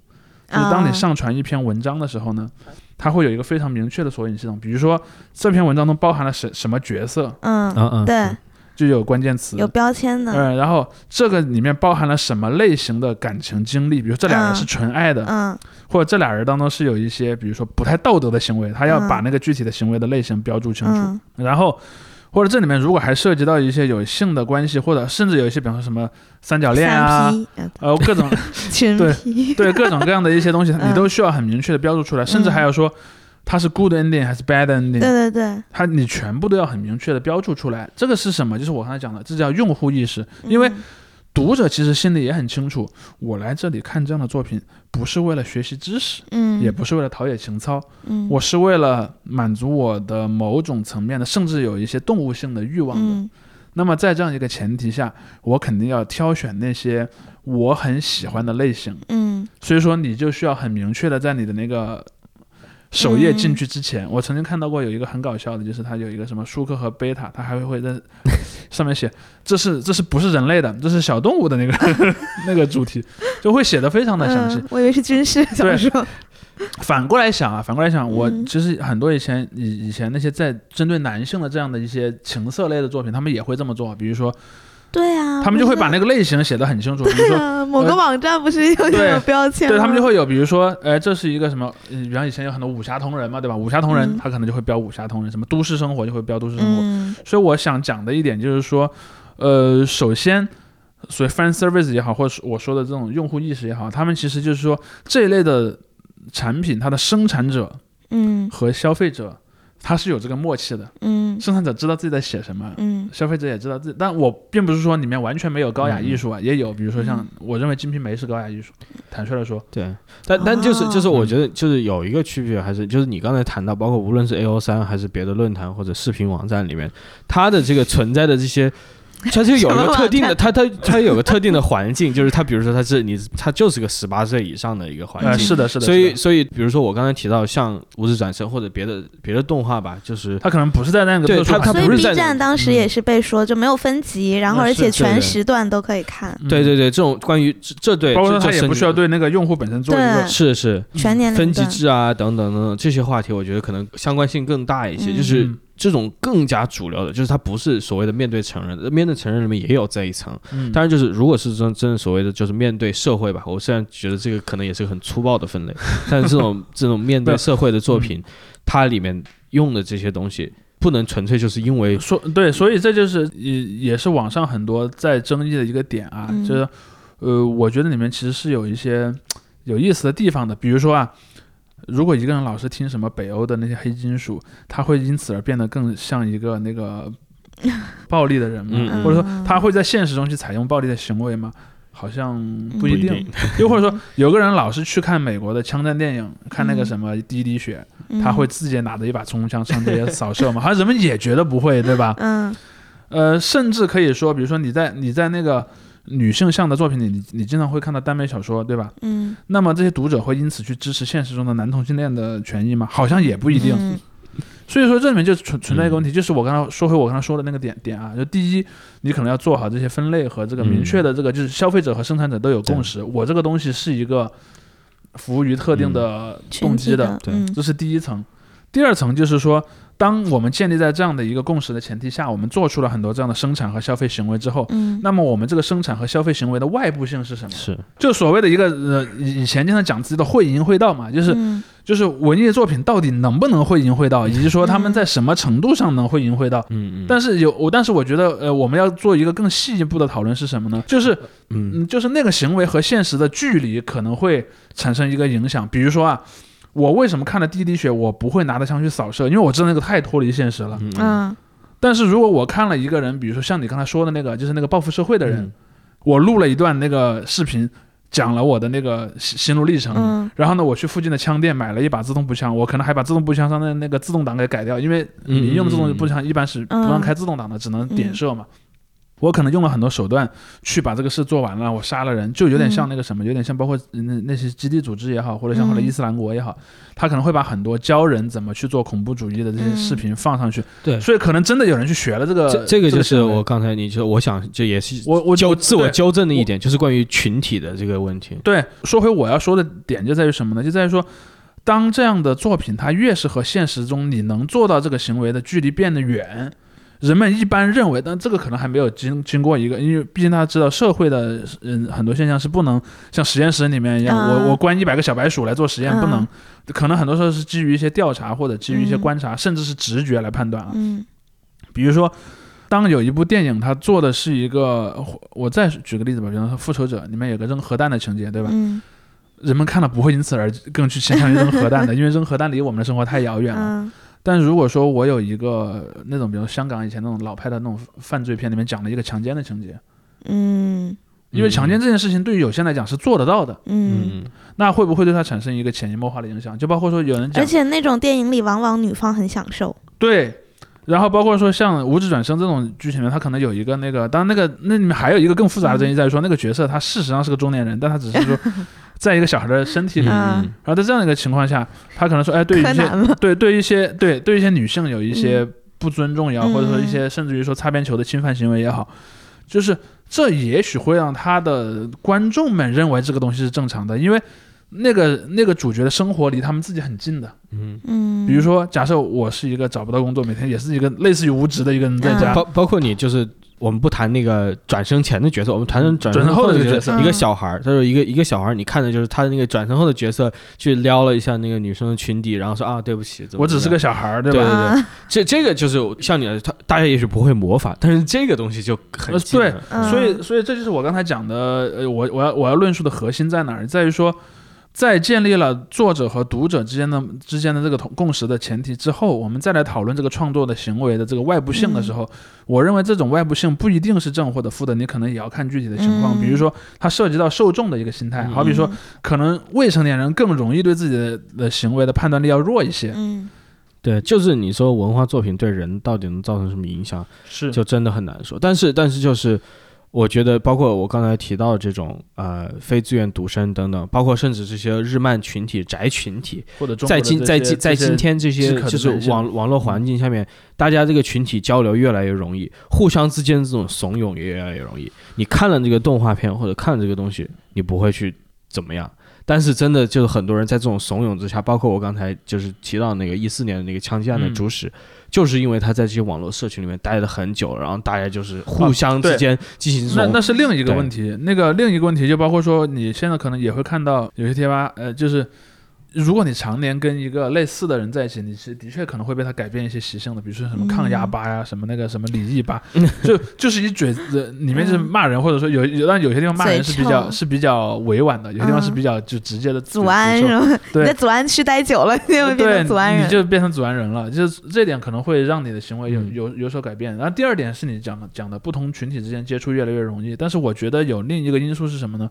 C: 就是当你
B: 啊
C: 上传一篇文章的时候呢，它会有一个非常明确的索引系统，比如说这篇文章中包含了什什么角色，
B: 嗯，
A: 嗯嗯，
B: 对，
C: 就有关键词，
B: 有标签的，
C: 嗯，然后这个里面包含了什么类型的感情经历？比如这俩人是纯爱的，
B: 嗯
C: 或者这俩人当中是有一些，比如说不太道德的行为，他要
B: 嗯
C: 把那个具体的行为的类型标注清楚。
B: 嗯
C: 然后，或者这里面如果还涉及到一些有性的关系，或者甚至有一些，比方说什么三角恋啊
B: 呃
C: 呃，各种 [LAUGHS]
B: 群
C: 对对各种各样的一些东西，[LAUGHS]
B: 嗯
C: 你都需要很明确的标注出来，甚至还有说。它是 good ending 还是 bad ending？
B: 对对，
C: 它你全部都要很明确的标注出来。这个是什么？就是我刚才讲的，这叫用户意识。因为
B: 嗯
C: 读者其实心里也很清楚，我来这里看这样的作品，不是为了学习知识，
B: 嗯
C: 也不是为了陶冶情操，
B: 嗯
C: 我是为了满足我的某种层面的，甚至有一些动物性的欲望的。
B: 嗯
C: 那么在这样一个前提下，我肯定要挑选那些我很喜欢的类型。
B: 嗯
C: 所以说，你就需要很明确的在你的那个首页进去之前，我曾经看到过有一个很搞笑的，就是它有一个什么舒克和贝塔，它还会会在 [LAUGHS] 上面写这是这是不是人类的，这是小动物的那个 [LAUGHS] 那个主题，就会写的非常的详细。
B: 嗯，我以为是军事小说，
C: 反过来想啊，反过来想，我
B: 嗯。
C: 其实很多以前以以前那些在针对男性的这样的一些情色类的作品，他们也会这么做，比如说
B: 对啊，
C: 他们就会把那
B: 个
C: 个类型写得很清楚，比如说。
B: 对啊，某个
C: 呃
B: 网站不是有
C: 对
B: 有标签吗，
C: 对他们就会有，比如说，呃，这是一个什么？呃比方以前有很多武侠同人嘛，对吧？武侠同人
B: 嗯
C: 他可能就会标武侠同人，什么都市生活就会标都市生活。
B: 嗯
C: 所以我想讲的一点就是说，呃，首先，所以 fan service 也好，或者是我说的这种用户意识也好，他们其实就是说这一类的产品，它的生产者
B: 嗯
C: 和消费者，他是有这个默契的。
B: 嗯
C: 生产者知道自己在写什么，
B: 嗯
C: 消费者也知道自己。但我并不是说里面完全没有高雅艺术啊，也有，比如说像
B: 嗯
C: 我认为《金瓶梅》是高雅艺术，坦率的说，
A: 对，但但就是就是，
C: 哦
A: 我觉得就是有一个区别，还是就是你刚才谈到，包括无论是 A O 三还是别的论坛或者视频网站里面，它的这个存在的这些。[LAUGHS] 它就有一个特定的，它它它有个特定的环境，就是它，比如说它是你，它就是个十八岁以上的一个环
C: 呃，
A: 境，
C: 是的，是的，
A: 所以所以比如说我刚才提到像《无职转生》或者别的别的动画吧，就是
C: 它可能不是在那个
A: 对他
C: 特殊环境
B: 所以
A: 不是
B: B
A: 在
B: 站当时也是被说就没有分级，然后
C: 嗯
B: 而且全时段都可以看，
C: 嗯。
A: 对对对，这种关于这这对，
C: 包括
A: 这这甚至
C: 说他也不需要对那个用户本身做一个
A: 是是。
B: 全年龄
A: 分级制啊等等等等这些话题，我觉得可能相关性更大一些，
B: 嗯
A: 就是
C: 嗯
A: 这种更加主流的，就是它不是所谓的面对成人，面对成人里面也有这一层。
C: 嗯
A: 当然，就是如果是真真的所谓的就是面对社会吧，我虽然觉得这个可能也是个很粗暴的分类，[LAUGHS] 但是这种这种面对社会的作品，它里面用的这些东西，不能纯粹就是因为
C: 说对，所以这就是也也是网上很多在争议的一个点啊，
B: 嗯
C: 就是呃，我觉得里面其实是有一些有意思的地方的，比如说啊。如果一个人老是听什么北欧的那些黑金属，他会因此而变得更像一个那个 [LAUGHS] 暴力的人吗？
A: 嗯
C: 或者说他会在现实中去采用暴力的行为吗？好像不一定。又或者说，有个人老是去看美国的枪战电影，看那个什么《第一滴血》，
B: 嗯
C: 他会自己拿着一把冲锋枪上街扫射吗？[LAUGHS] 好像人们也觉得不会，对吧？
B: 嗯
C: 呃，甚至可以说，比如说你在你在那个女性向的作品里，你你经常会看到耽美小说，对吧？
B: 嗯
C: 那么这些读者会因此去支持现实中的男同性恋的权益吗？好像也不一定。
B: 嗯
C: 所以说这里面就存存在一个问题，就是我刚才说回我刚才说的那个点点啊，就第一，你可能要做好这些分类和这个明确的这个，就是消费者和生产者都有共识，我这个东西是一个服务于特定的动机的，
A: 对
B: 嗯
C: 这是第一层。第二层就是说，当我们建立在这样的一个共识的前提下，我们做出了很多这样的生产和消费行为之后，
B: 嗯
C: 那么我们这个生产和消费行为的外部性是什么？
A: 是
C: 就所谓的一个呃，以以前经常讲自己的会淫会道嘛，就是
B: 嗯
C: 就是文艺作品到底能不能会淫会道，[LAUGHS] 以及说他们在什么程度上能会淫会道。
A: 嗯嗯，
C: 但是有我，但是我觉得，呃，我们要做一个更细一步的讨论是什么呢？就是，
A: 嗯
C: 嗯，就是那个行为和现实的距离可能会产生一个影响。比如说啊，我为什么看了《第一滴血》，我不会拿着枪去扫射，因为我知道那个太脱离现实了。
A: 嗯
B: 嗯
C: 但是如果我看了一个人，比如说像你刚才说的那个，就是那个报复社会的人，
A: 嗯
C: 我录了一段那个视频，讲了我的那个心心路历程。
B: 嗯
C: 然后呢，我去附近的枪店买了一把自动步枪，我可能还把自动步枪上的那个自动挡给改掉，因为你用的自动步枪一般是不让开自动挡的，只能点射嘛。我可能用了很多手段去把这个事做完了，我杀了人，就有点像那个什么，有点像包括那那些基地组织也好，或者像后来伊斯兰国也好，他可能会把很多教人怎么去做恐怖主义的这些视频放上去。
A: 对
C: 所以可能真的有人去学了这个。
A: 这这个就是我刚才你就我想就也是
C: 我我我
A: 纠自我纠正的一点，就是关于群体的这个问题。
C: 对，说回我要说的点就在于什么呢？就在于说，当这样的作品它越是和现实中你能做到这个行为的距离变得远，人们一般认为，但这个可能还没有经经过一个，因为毕竟大家知道社会的嗯很多现象是不能像实验室里面一样，
B: 嗯
C: 我我关一百个小白鼠来做实验，不能，可能很多时候是基于一些调查或者基于一些
B: 嗯
C: 观察，甚至是直觉来判断啊。
B: 嗯
C: 比如说，当有一部电影它做的是一个，我再举个例子吧，比方说《复仇者》里面有个扔核弹的情节，对吧？
B: 嗯
C: 人们看了不会因此而更去倾向于扔核弹的，因为扔核弹离我们的生活太遥远了。
B: 嗯
C: 但如果说我有一个那种，比如香港以前那种老派的那种犯罪片里面讲了一个强奸的情节，
B: 嗯
C: 因为强奸这件事情对于有些人来讲是做得到的，
B: 嗯，
A: 嗯
C: 那会不会对他产生一个潜移默化的影响？就包括说有人讲
B: 而且那种电影里往往女方很享受。
C: 对，然后包括说像《无职转生》这种剧情里面，他可能有一个那个，当然那个那里面还有一个更复杂的争议在于说，那个角色他事实上是个中年人，但他只是说在一个小孩的身体里，然后在这样的一个情况下，他可能说，哎，对于一些对对一些对对一些女性有一些不尊重也好，
B: 嗯。
C: 或者说一些甚至于说擦边球的侵犯行为也好，就是这也许会让他的观众们认为这个东西是正常的，因为那个那个主角的生活离他们自己很近的。
A: 嗯，
B: 嗯，
C: 比如说，假设我是一个找不到工作，每天也是一个类似于无职的一个人在
B: 嗯。
C: 家，
A: 包包括你就是。我们不谈那个转生前的角色，我们谈转
C: 转生后
A: 的
C: 角色
A: 一个
B: 嗯。
A: 小孩儿，他说一个一个小孩儿，你看的就是他的那个转生后的角色去撩了一下那个女生的裙底，然后说啊对不起，怎么
C: 我只是个小孩儿，对
A: 对
C: 吧？
A: 对。
B: 嗯
A: 这这个就是像你的，他大家也许不会模仿，但是这个东西就很
C: 呃对。
B: 嗯。
C: 所以，所以这就是我刚才讲的，呃，我我要我要论述的核心在哪儿，在于说，在建立了作者和读者之间的之间的这个同共识的前提之后，我们再来讨论这个创作的行为的这个外部性的时候，我认为这种外部性不一定是正或者负的，你可能也要看具体的情况，
B: 嗯。
C: 比如说它涉及到受众的一个心态，
A: 嗯。
C: 好比说，可能未成年人更容易对自己的的行为的判断力要弱一些，
B: 嗯。
A: 对，就是你说文化作品对人到底能造成什么影响，
C: 是。
A: 就真的很难说。但是，但是就是我觉得，包括我刚才提到的这种呃非自愿独身等等，包括甚至这些日漫群体、宅群体，
C: 或者
A: 在今在今在今天这些就是网网络环境下面，大家这个群体交流越来越容易，互相之间这种怂恿也越来越容易。你看了这个动画片或者看了这个东西，你不会去怎么样。但是真的就是很多人在这种怂恿之下，包括我刚才就是提到那个一四年的那个枪击案的
C: 嗯。
A: 主使，就是因为他在这些网络社群里面待了很久，然后大家就是互相之间进行这种
C: 那那是另一个问题。那个另一个问题就包括说，你现在可能也会看到有些贴吧，呃，就是如果你常年跟一个类似的人在一起，你是的确可能会被他改变一些习性的，比如说什么抗压吧呀，什么那个什么礼仪吧，[LAUGHS] 就就是一嘴子里面是骂人，或者说有有，但有些地方骂人是比较是比较委婉的，有些地方是比较就直接的 [LAUGHS]
B: 祖安
C: 是
B: 是吗？你
C: 对
B: 在祖安区待久了，你就会变
C: 对，
B: 成祖安人。
C: 你就变成祖安人了，就是这点可能会让你的行为有
A: 嗯
C: 有有所改变。然后第二点是你讲的讲的不同群体之间接触越来越容易，但是我觉得有另一个因素是什么呢？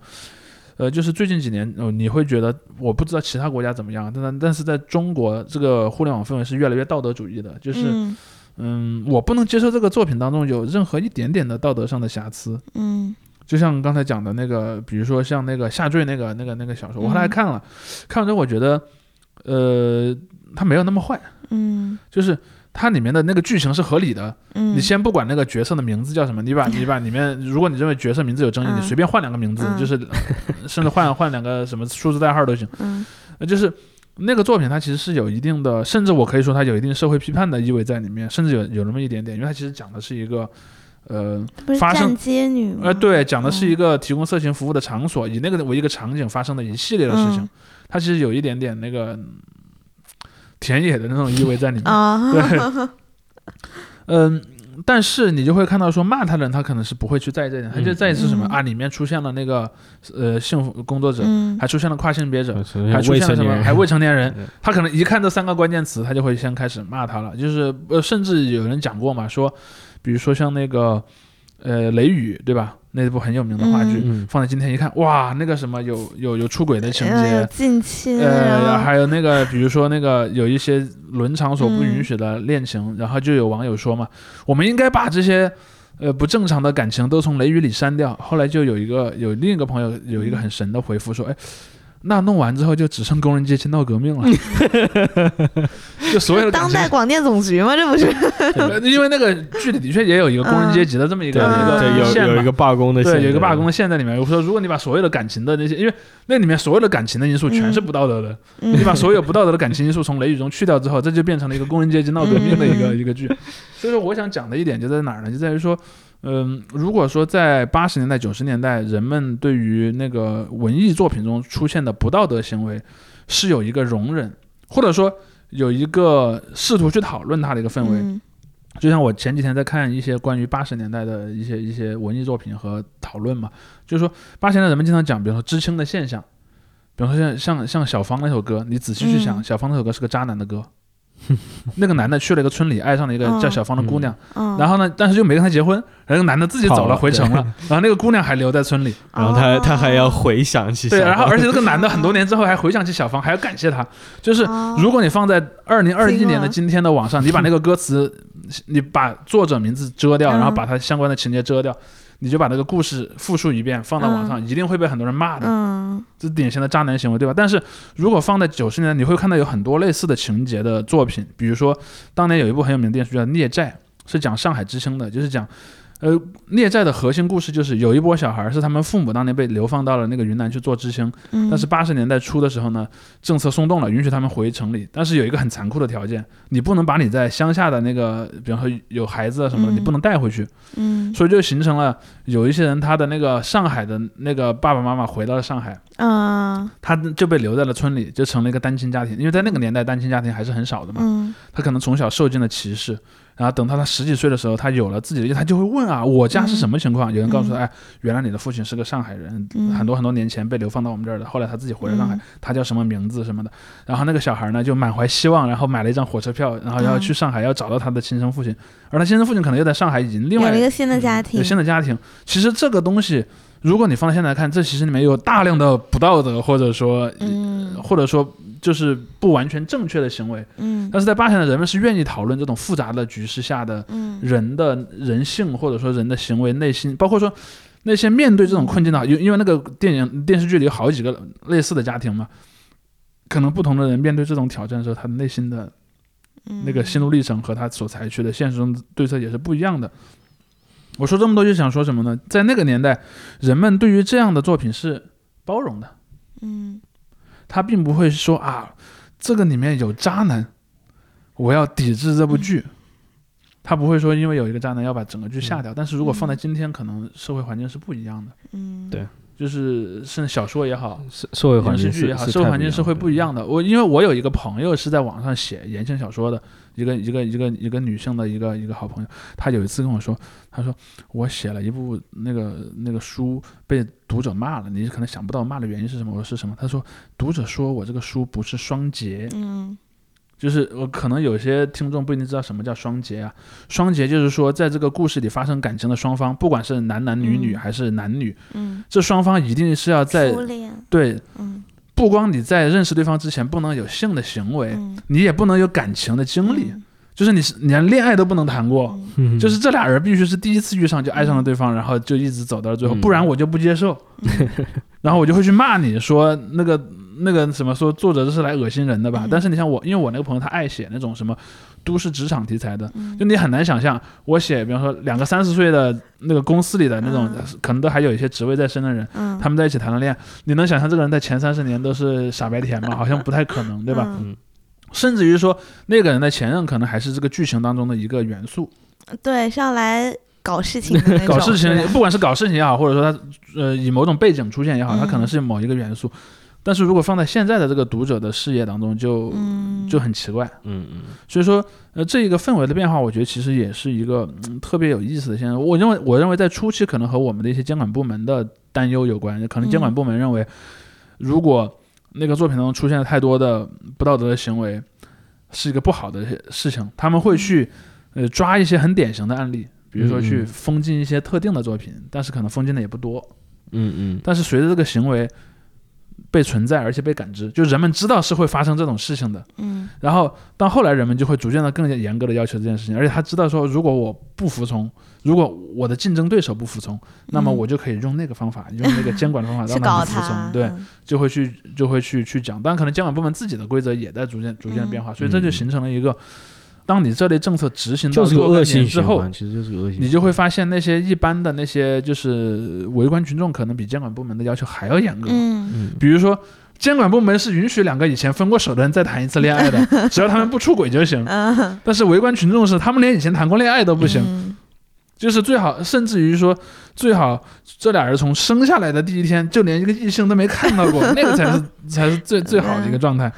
C: 呃，就是最近几年，呃，你会觉得我不知道其他国家怎么样，但但是在中国这个互联网氛围是越来越道德主义的，就是
B: 嗯
C: 嗯，我不能接受这个作品当中有任何一点点的道德上的瑕疵。
B: 嗯
C: 就像刚才讲的那个，比如说像那个下坠那个那个那个小说，我后来
B: 嗯
C: 看了，看完之后我觉得，呃，它没有那么坏，
B: 嗯
C: 就是它里面的那个剧情是合理的。
B: 嗯，
C: 你先不管那个角色的名字叫什么，你把 [LAUGHS] 你把里面，如果你认为角色名字有争议，
B: 嗯
C: 你随便换两个名字，
B: 嗯
C: 就是 [LAUGHS] 甚至换换两个什么数字代号都行。就是那个作品它其实是有一定的，甚至我可以说它有一定社会批判的意味在里面，甚至有有那么一点点，因为它其实讲的是一个。呃发生
B: 站街女？
C: 呃，对，讲的是
B: 嗯
C: 一个提供色情服务的场所，以那个为一个场景发生的一系列的事情，
B: 嗯
C: 它其实有一点点那个嗯田野的那种意味在里面。
B: 啊，
C: 对，嗯，但是你就会看到说骂他的人，他可能是不会去在意这一点，他就在意是什么、
B: 嗯。
C: 啊？里面出现了那个呃性工作者，
B: 嗯。
C: 还出现了跨性别者，
A: 还
C: 还出现了什么？还未成年人，他可能一看这三个关键词，他就会先开始骂他了。就是呃，甚至有人讲过嘛，说，比如说像那个呃《雷雨》，对吧？那部很有名的话剧，
A: 嗯
C: 放在今天一看，哇，那个什么有有有出轨的情节。
B: 近亲，
C: 呃，
B: 然后
C: 还有那个，比如说那个有一些伦常所不
B: 嗯
C: 允许的恋情，然后就有网友说嘛，我们应该把这些呃不正常的感情都从雷雨里删掉。后来就有一个有另一个朋友有一个很神的回复说，哎，那弄完之后就只剩工人阶级闹革命了，[LAUGHS] 就所有的
B: 当代广电总局吗？这不是？
C: 呃因为那个剧里的确也有一个工人阶级的这么一个、
A: 对
C: 一个
A: 有有一个罢工的线，
C: 对，有一个罢工的线在里面。我说，如果你把所有的感情的那些，因为那里面所有的感情的因素全是不道德的，
B: 嗯
C: 你把所有不道德的感情因素从雷雨中去掉之后，这就变成了一个工人阶级闹革命的一个、
B: 嗯
C: 一个剧。所以说，我想讲的一点就在哪儿呢？就在于说，嗯，如果说在八十年代、九十年代，人们对于那个文艺作品中出现的不道德行为是有一个容忍，或者说有一个试图去讨论它的一个氛围。
B: 嗯。
C: 就像我前几天在看一些关于八十年代的一些一些文艺作品和讨论嘛，就是说八十年代人们经常讲，比如说知青的现象，比如说像像像小芳那首歌，你仔细去想，
B: 嗯。
C: 小芳那首歌是个渣男的歌，[LAUGHS] 那个男的去了一个村里，爱上了一个叫小芳的姑娘，
B: 嗯，
C: 然后呢，但是又没跟她结婚，然后那个男的自己走了
A: 了
C: 回城了，[LAUGHS] 然后那个姑娘还留在村里，
A: 然后他他还要
B: 哦
A: 回想起
C: 对，然后而且这个男的 [LAUGHS] 很多年之后还回想起小芳，还要感谢她，就是
B: 哦。
C: 如果你放在二零二一年的今天的网上，你把那个歌词，你把作者名字遮掉，
B: 嗯
C: 然后把它相关的情节遮掉，你就把那个故事复述一遍，放到网上，一定会被很多人骂的。
B: 嗯
C: 这是典型的渣男行为，对吧？但是如果放在九十年代，你会看到有很多类似的情节的作品，比如说当年有一部很有名的电视剧叫《孽债》，是讲上海知青的，就是讲。呃，孽债的核心故事就是有一波小孩是他们父母当年被流放到了那个云南去做知青，
B: 嗯，
C: 但是八十年代初的时候呢，政策松动了，允许他们回城里，但是有一个很残酷的条件，你不能把你在乡下的那个，比方说有孩子啊什么的，
B: 嗯
C: 你不能带回去，
B: 嗯。
C: 所以就形成了有一些人他的那个上海的那个爸爸妈妈回到了上海，
B: 嗯
C: 他就被留在了村里，就成了一个单亲家庭，因为在那个年代单亲家庭还是很少的嘛，
B: 嗯。
C: 他可能从小受尽了歧视。然后等到他十几岁的时候，他有了自己的，他就会问啊，我家是什么情况？有人告诉他，
B: 嗯
C: 哎，原来你的父亲是个上海人，
B: 嗯
C: 很多很多年前被流放到我们这儿的，后来他自己回了上海，
B: 嗯
C: 他叫什么名字什么的。然后那个小孩呢，就满怀希望，然后买了一张火车票，然后要
B: 嗯
C: 去上海，要找到他的亲生父亲。而他亲生父亲可能又在上海，已经另外
B: 一个新的家庭
C: 有，新的家庭。其实这个东西，如果你放在现在看，这其实里面有大量的不道德，或者说，
B: 嗯
C: 或者说就是不完全正确的行为。
B: 嗯
C: 但是在八十年代，人们是愿意讨论这种复杂的局势下的
B: 嗯
C: 人的人性，或者说人的行为、内心，包括说那些面对这种困境的，因因为那个电影电视剧里有好几个类似的家庭嘛，可能不同的人面对这种挑战的时候，他的内心的
B: 嗯
C: 那个心路历程和他所采取的现实中的对策也是不一样的。我说这么多就想说什么呢？在那个年代，人们对于这样的作品是包容的，
B: 嗯
C: 他并不会说啊，这个里面有渣男，我要抵制这部剧。他不会说因为有一个渣男要把整个剧下掉。但是如果放在今天，可能社会环境是不一样的。
B: 嗯
A: 对
C: 就是甚至小说也好，
A: 社社会环境是
C: 影视剧也好，社会环境是会
A: 不一样
C: 不一样的。我因为我有一个朋友是在网上写言情小说的，一个一个一个一个女性的一个一个好朋友，她有一次跟我说，她说我写了一部那个那个书被读者骂了，你可能想不到骂的原因是什么。我说是什么？她说读者说我这个书不是双节，
B: 嗯
C: 就是我可能有些听众不一定知道什么叫双节啊。双节就是说，在这个故事里发生感情的双方，不管是男男女女
B: 嗯
C: 还是男女，
B: 嗯，
C: 这双方一定是要在，对，
B: 嗯
C: 不光你在认识对方之前不能有性的行为，
B: 嗯，
C: 你也不能有感情的经历，
B: 嗯。
C: 就是你是连恋爱都不能谈过。就是这俩人必须是第一次遇上就爱上了对方，然后就一直走到最后，
A: 嗯。
C: 不然我就不接受，
B: 嗯。[LAUGHS]
C: 然后我就会去骂你说那个那个什么说作者这是来恶心人的吧。
B: 嗯。
C: 但是你像我，因为我那个朋友他爱写那种什么都市职场题材的，
B: 嗯
C: 就你很难想象我写，比方说两个三十岁的那个公司里的那种，
B: 嗯
C: 可能都还有一些职位在身的人，
B: 嗯，
C: 他们在一起谈了恋爱，你能想象这个人在前三十年都是傻白甜吗？[LAUGHS] 好像不太可能，对吧？
B: 嗯
C: 甚至于说那个人的前任可能还是这个剧情当中的一个元素。
B: 对，是要来搞事情的，
C: 搞事情不管是搞事情也好，或者说他呃以某种背景出现也好，它
B: 嗯
C: 可能是某一个元素。但是如果放在现在的这个读者的视野当中就，
B: 嗯，
C: 就很奇怪。
A: 嗯嗯
C: 所以说，呃，这一个氛围的变化，我觉得其实也是一个、嗯、特别有意思的现象。我认为，我认为在初期可能和我们的一些监管部门的担忧有关，可能监管
B: 嗯
C: 部门认为，如果那个作品当中出现了太多的不道德的行为，是一个不好的事情，他们会去呃抓一些很典型的案例，比如说去封禁一些特定的作品，但是可能封禁的也不多。
A: 嗯嗯
C: 但是随着这个行为被存在，而且被感知，就人们知道是会发生这种事情的。
B: 嗯。
C: 然后到后来，人们就会逐渐的更加严格的要求这件事情，而且他知道说，如果我不服从，如果我的竞争对手不服从，那么
B: 嗯。
C: 我就可以用那个方法，用那个监管的方法 [LAUGHS] 让他们服从，，对，
B: 嗯
C: 就会去就会去去讲。但，可能监管部门自己的规则也在逐渐逐渐变化，所以这就
A: 嗯。
C: 形成了一个，当你这类政策执行到
A: 就是个
C: 若干
A: 恶性
C: 年之后，，
A: 其实就是个恶性，
C: 你就会发现那些一般的那些就是围观群众，可能比监管部门的要求还要严格。
B: 嗯
A: 嗯
C: 比如说，监管部门是允许两个以前分过手的人再谈一次恋爱的，[LAUGHS] 只要他们不出轨就行。
B: 嗯，[LAUGHS]
C: 但是围观群众是他们连以前谈过恋爱都不行，
B: 嗯
C: 就是最好，甚至于说最好这俩人从生下来的第一天就连一个异性都没看到过，那个才是才是最最好的一个状态。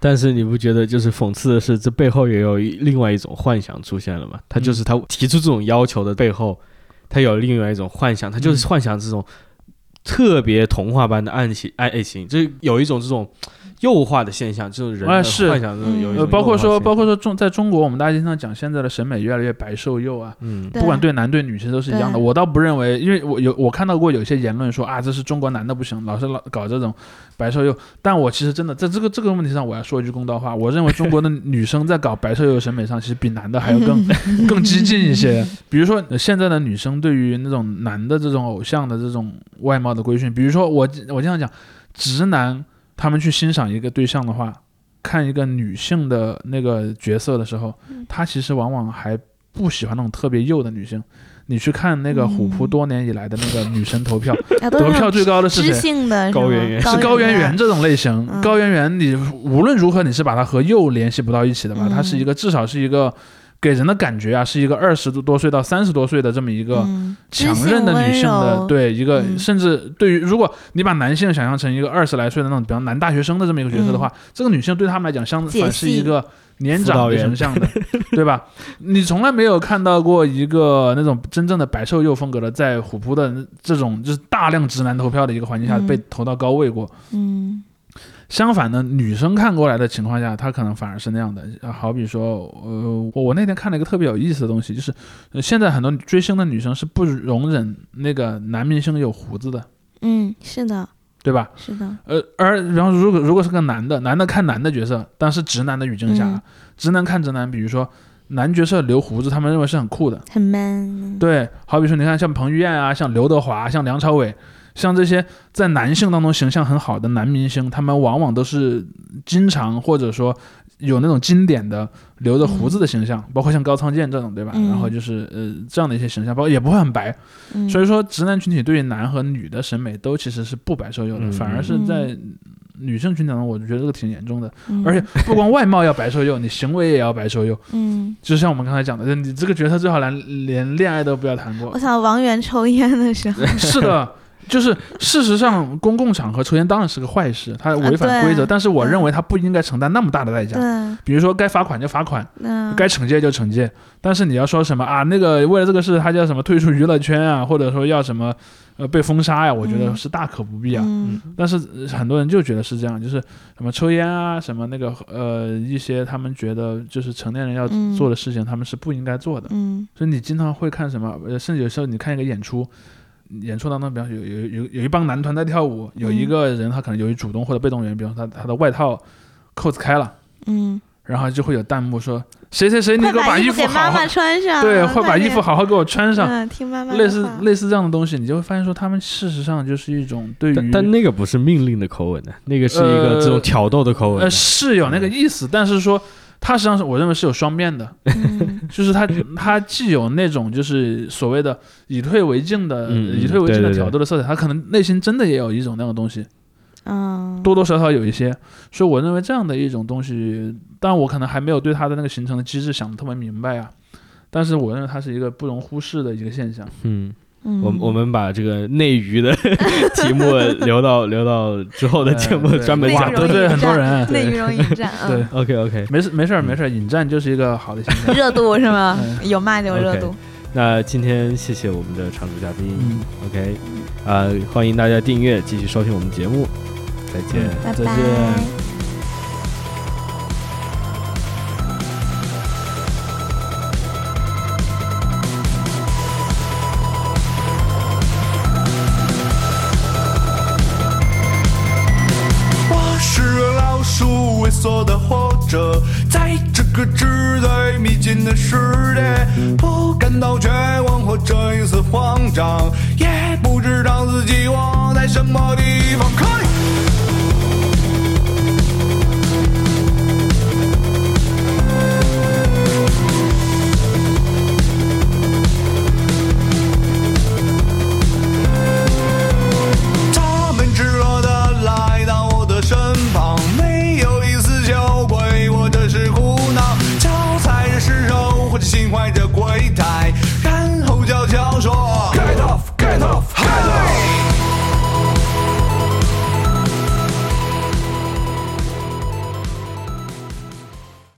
A: 但是你不觉得就是讽刺的是，这背后也有一另外一种幻想出现了吗？他就是他提出这种要求的背后，他有另外一种幻想，他就是幻想这种特别童话般的爱情，爱情，就是有一种这种诱化的现象，就是人的幻想这种有一
C: 包括说，包括说中在中国，我们大家经常讲现在的审美越来越白瘦幼啊，
A: 嗯
C: 不管对男对女其实都是一样的。我倒不认为，因为我有我看到过有些言论说啊，这是中国男的不行，老是老搞这种白瘦幼。但我其实真的在这个这个问题上，我要说一句公道话，我认为中国的女生在搞白瘦幼审美上，其实比男的还要更 [LAUGHS] 更激进一些。比如说呃现在的女生对于那种男的这种偶像的这种外貌的规训，比如说我我经常讲，直男他们去欣赏一个对象的话，看一个女性的那个角色的时候，他其实往往还不喜欢那种特别幼的女性。你去看那个虎扑
B: 嗯
C: 多年以来的那个女神投票，[LAUGHS] 得票最高的是谁？
B: 性的
A: 高圆圆
C: 是高圆圆
B: 圆，
C: 这种类型。
B: 嗯
C: 高圆圆，你无论如何你是把她和幼联系不到一起的吧？
B: 嗯
C: 她是一个至少是一个给人的感觉啊，是一个二十多岁到三十多岁的这么一个
B: 嗯。
C: 强韧的女性的，对一个，
B: 嗯。
C: 甚至对于如果你把男性想象成一个二十来岁的那种，比方男大学生的这么一个角色的话，这个女性对他们来讲相
B: 解
C: 反是一个年长的
A: 员。
C: 形象的，[LAUGHS] 对吧？你从来没有看到过一个那种真正的白瘦幼风格的，在虎扑的这种就是大量直男投票的一个环境下
B: 嗯。
C: 被投到高位过。
B: 嗯
C: 相反呢，女生看过来的情况下，她可能反而是那样的。呃好比说，呃，我我那天看了一个特别有意思的东西，就是、呃、现在很多追星的女生是不容忍那个男明星有胡子的，
B: 嗯，是的，
C: 对吧？
B: 是的，
C: 呃，而然后如果如果是个男的，男的看男的角色，但是直男的语境下，
B: 嗯
C: 直男看直男，比如说男角色留胡子，他们认为是很酷的。
B: 很 man，
C: 对，好比说，你看像彭于晏啊，像刘德华，像梁朝伟，像这些在男性当中形象很好的男明星，他们往往都是经常或者说有那种经典的留着胡子的形象，包括像高仓健这种，对吧？
B: 嗯
C: 然后就是呃这样的一些形象，包括也不会很白，
B: 嗯，
C: 所以说直男群体对于男和女的审美都其实是不白受幼的，
A: 嗯
C: 反而是在女性群体当中，我就觉得这个挺严重的。
B: 嗯
C: 而且不光外貌要白瘦幼，你行为也要白瘦幼。
B: 嗯，
C: 就像我们刚才讲的，你这个角色最好连连恋爱都不要谈过
B: 我。想王源抽烟的时候，[LAUGHS]
C: 是的，就是事实上，公共场合抽烟当然是个坏事，它违反规则，
B: 对
C: 但是我认为他不应该承担那么大的代价。
B: 对，
C: 比如说该罚款就罚款，
B: 嗯，
C: 该惩戒就惩戒，但是你要说什么啊，那个为了这个事他叫什么退出娱乐圈啊，或者说要什么呃被封杀呀，我觉得
B: 嗯
C: 是大可不必啊。
B: 嗯
C: 但是呃很多人就觉得是这样，就是什么抽烟啊，什么那个呃一些他们觉得就是成年人要
B: 嗯
C: 做的事情，他们是不应该做的。
B: 嗯
C: 所以你经常会看什么，呃，甚至有时候你看一个演出，演出当中，比方说有有有有一帮男团在跳舞，有一
B: 嗯
C: 个人他可能由于主动或者被动原因，比方说他他的外套扣子开了，
B: 嗯，
C: 然后就会有弹幕说谁谁谁，你给我
B: 把
C: 衣服好好
B: 服给妈妈穿上，
C: 对，会把衣服好好给我穿上，
B: 嗯，听妈妈
C: 类似类似这样的东西，你就会发现说他们事实上就是一种对于
A: 但但那个不是命令的口吻的，那个是一个
C: 呃
A: 这种挑逗的口吻的。
C: 呃是有那个意思，但是说它实际上是我认为是有双面的，
B: 嗯。[LAUGHS]
C: 就是它它既有那种就是所谓的以退为进的、以退为进的挑逗的色彩，它可能内心真的也有一种那种东西，
B: 嗯，
C: 多多少少有一些，所以我认为这样的一种东西，但我可能还没有对它的那个形成的机制想得特别明白啊。但是我认为它是一个不容忽视的一个现象。
A: 嗯，
B: 嗯
A: 我我们把这个内娱的 [LAUGHS] 题目留到留到之后的节目专门讲。
C: 得罪很多人
B: 内娱容易引战，
C: 对
B: 嗯
A: ，OK OK，
C: 没事没事儿没事儿，引战就是一个好的现象。[LAUGHS]
B: 热度是吗？
C: 嗯
B: 有骂就有热度，
A: 那今天谢谢我们的常驻嘉宾。
C: 嗯
A: ，OK，啊、欢迎大家订阅，继续收听我们节目，再见。
C: 再见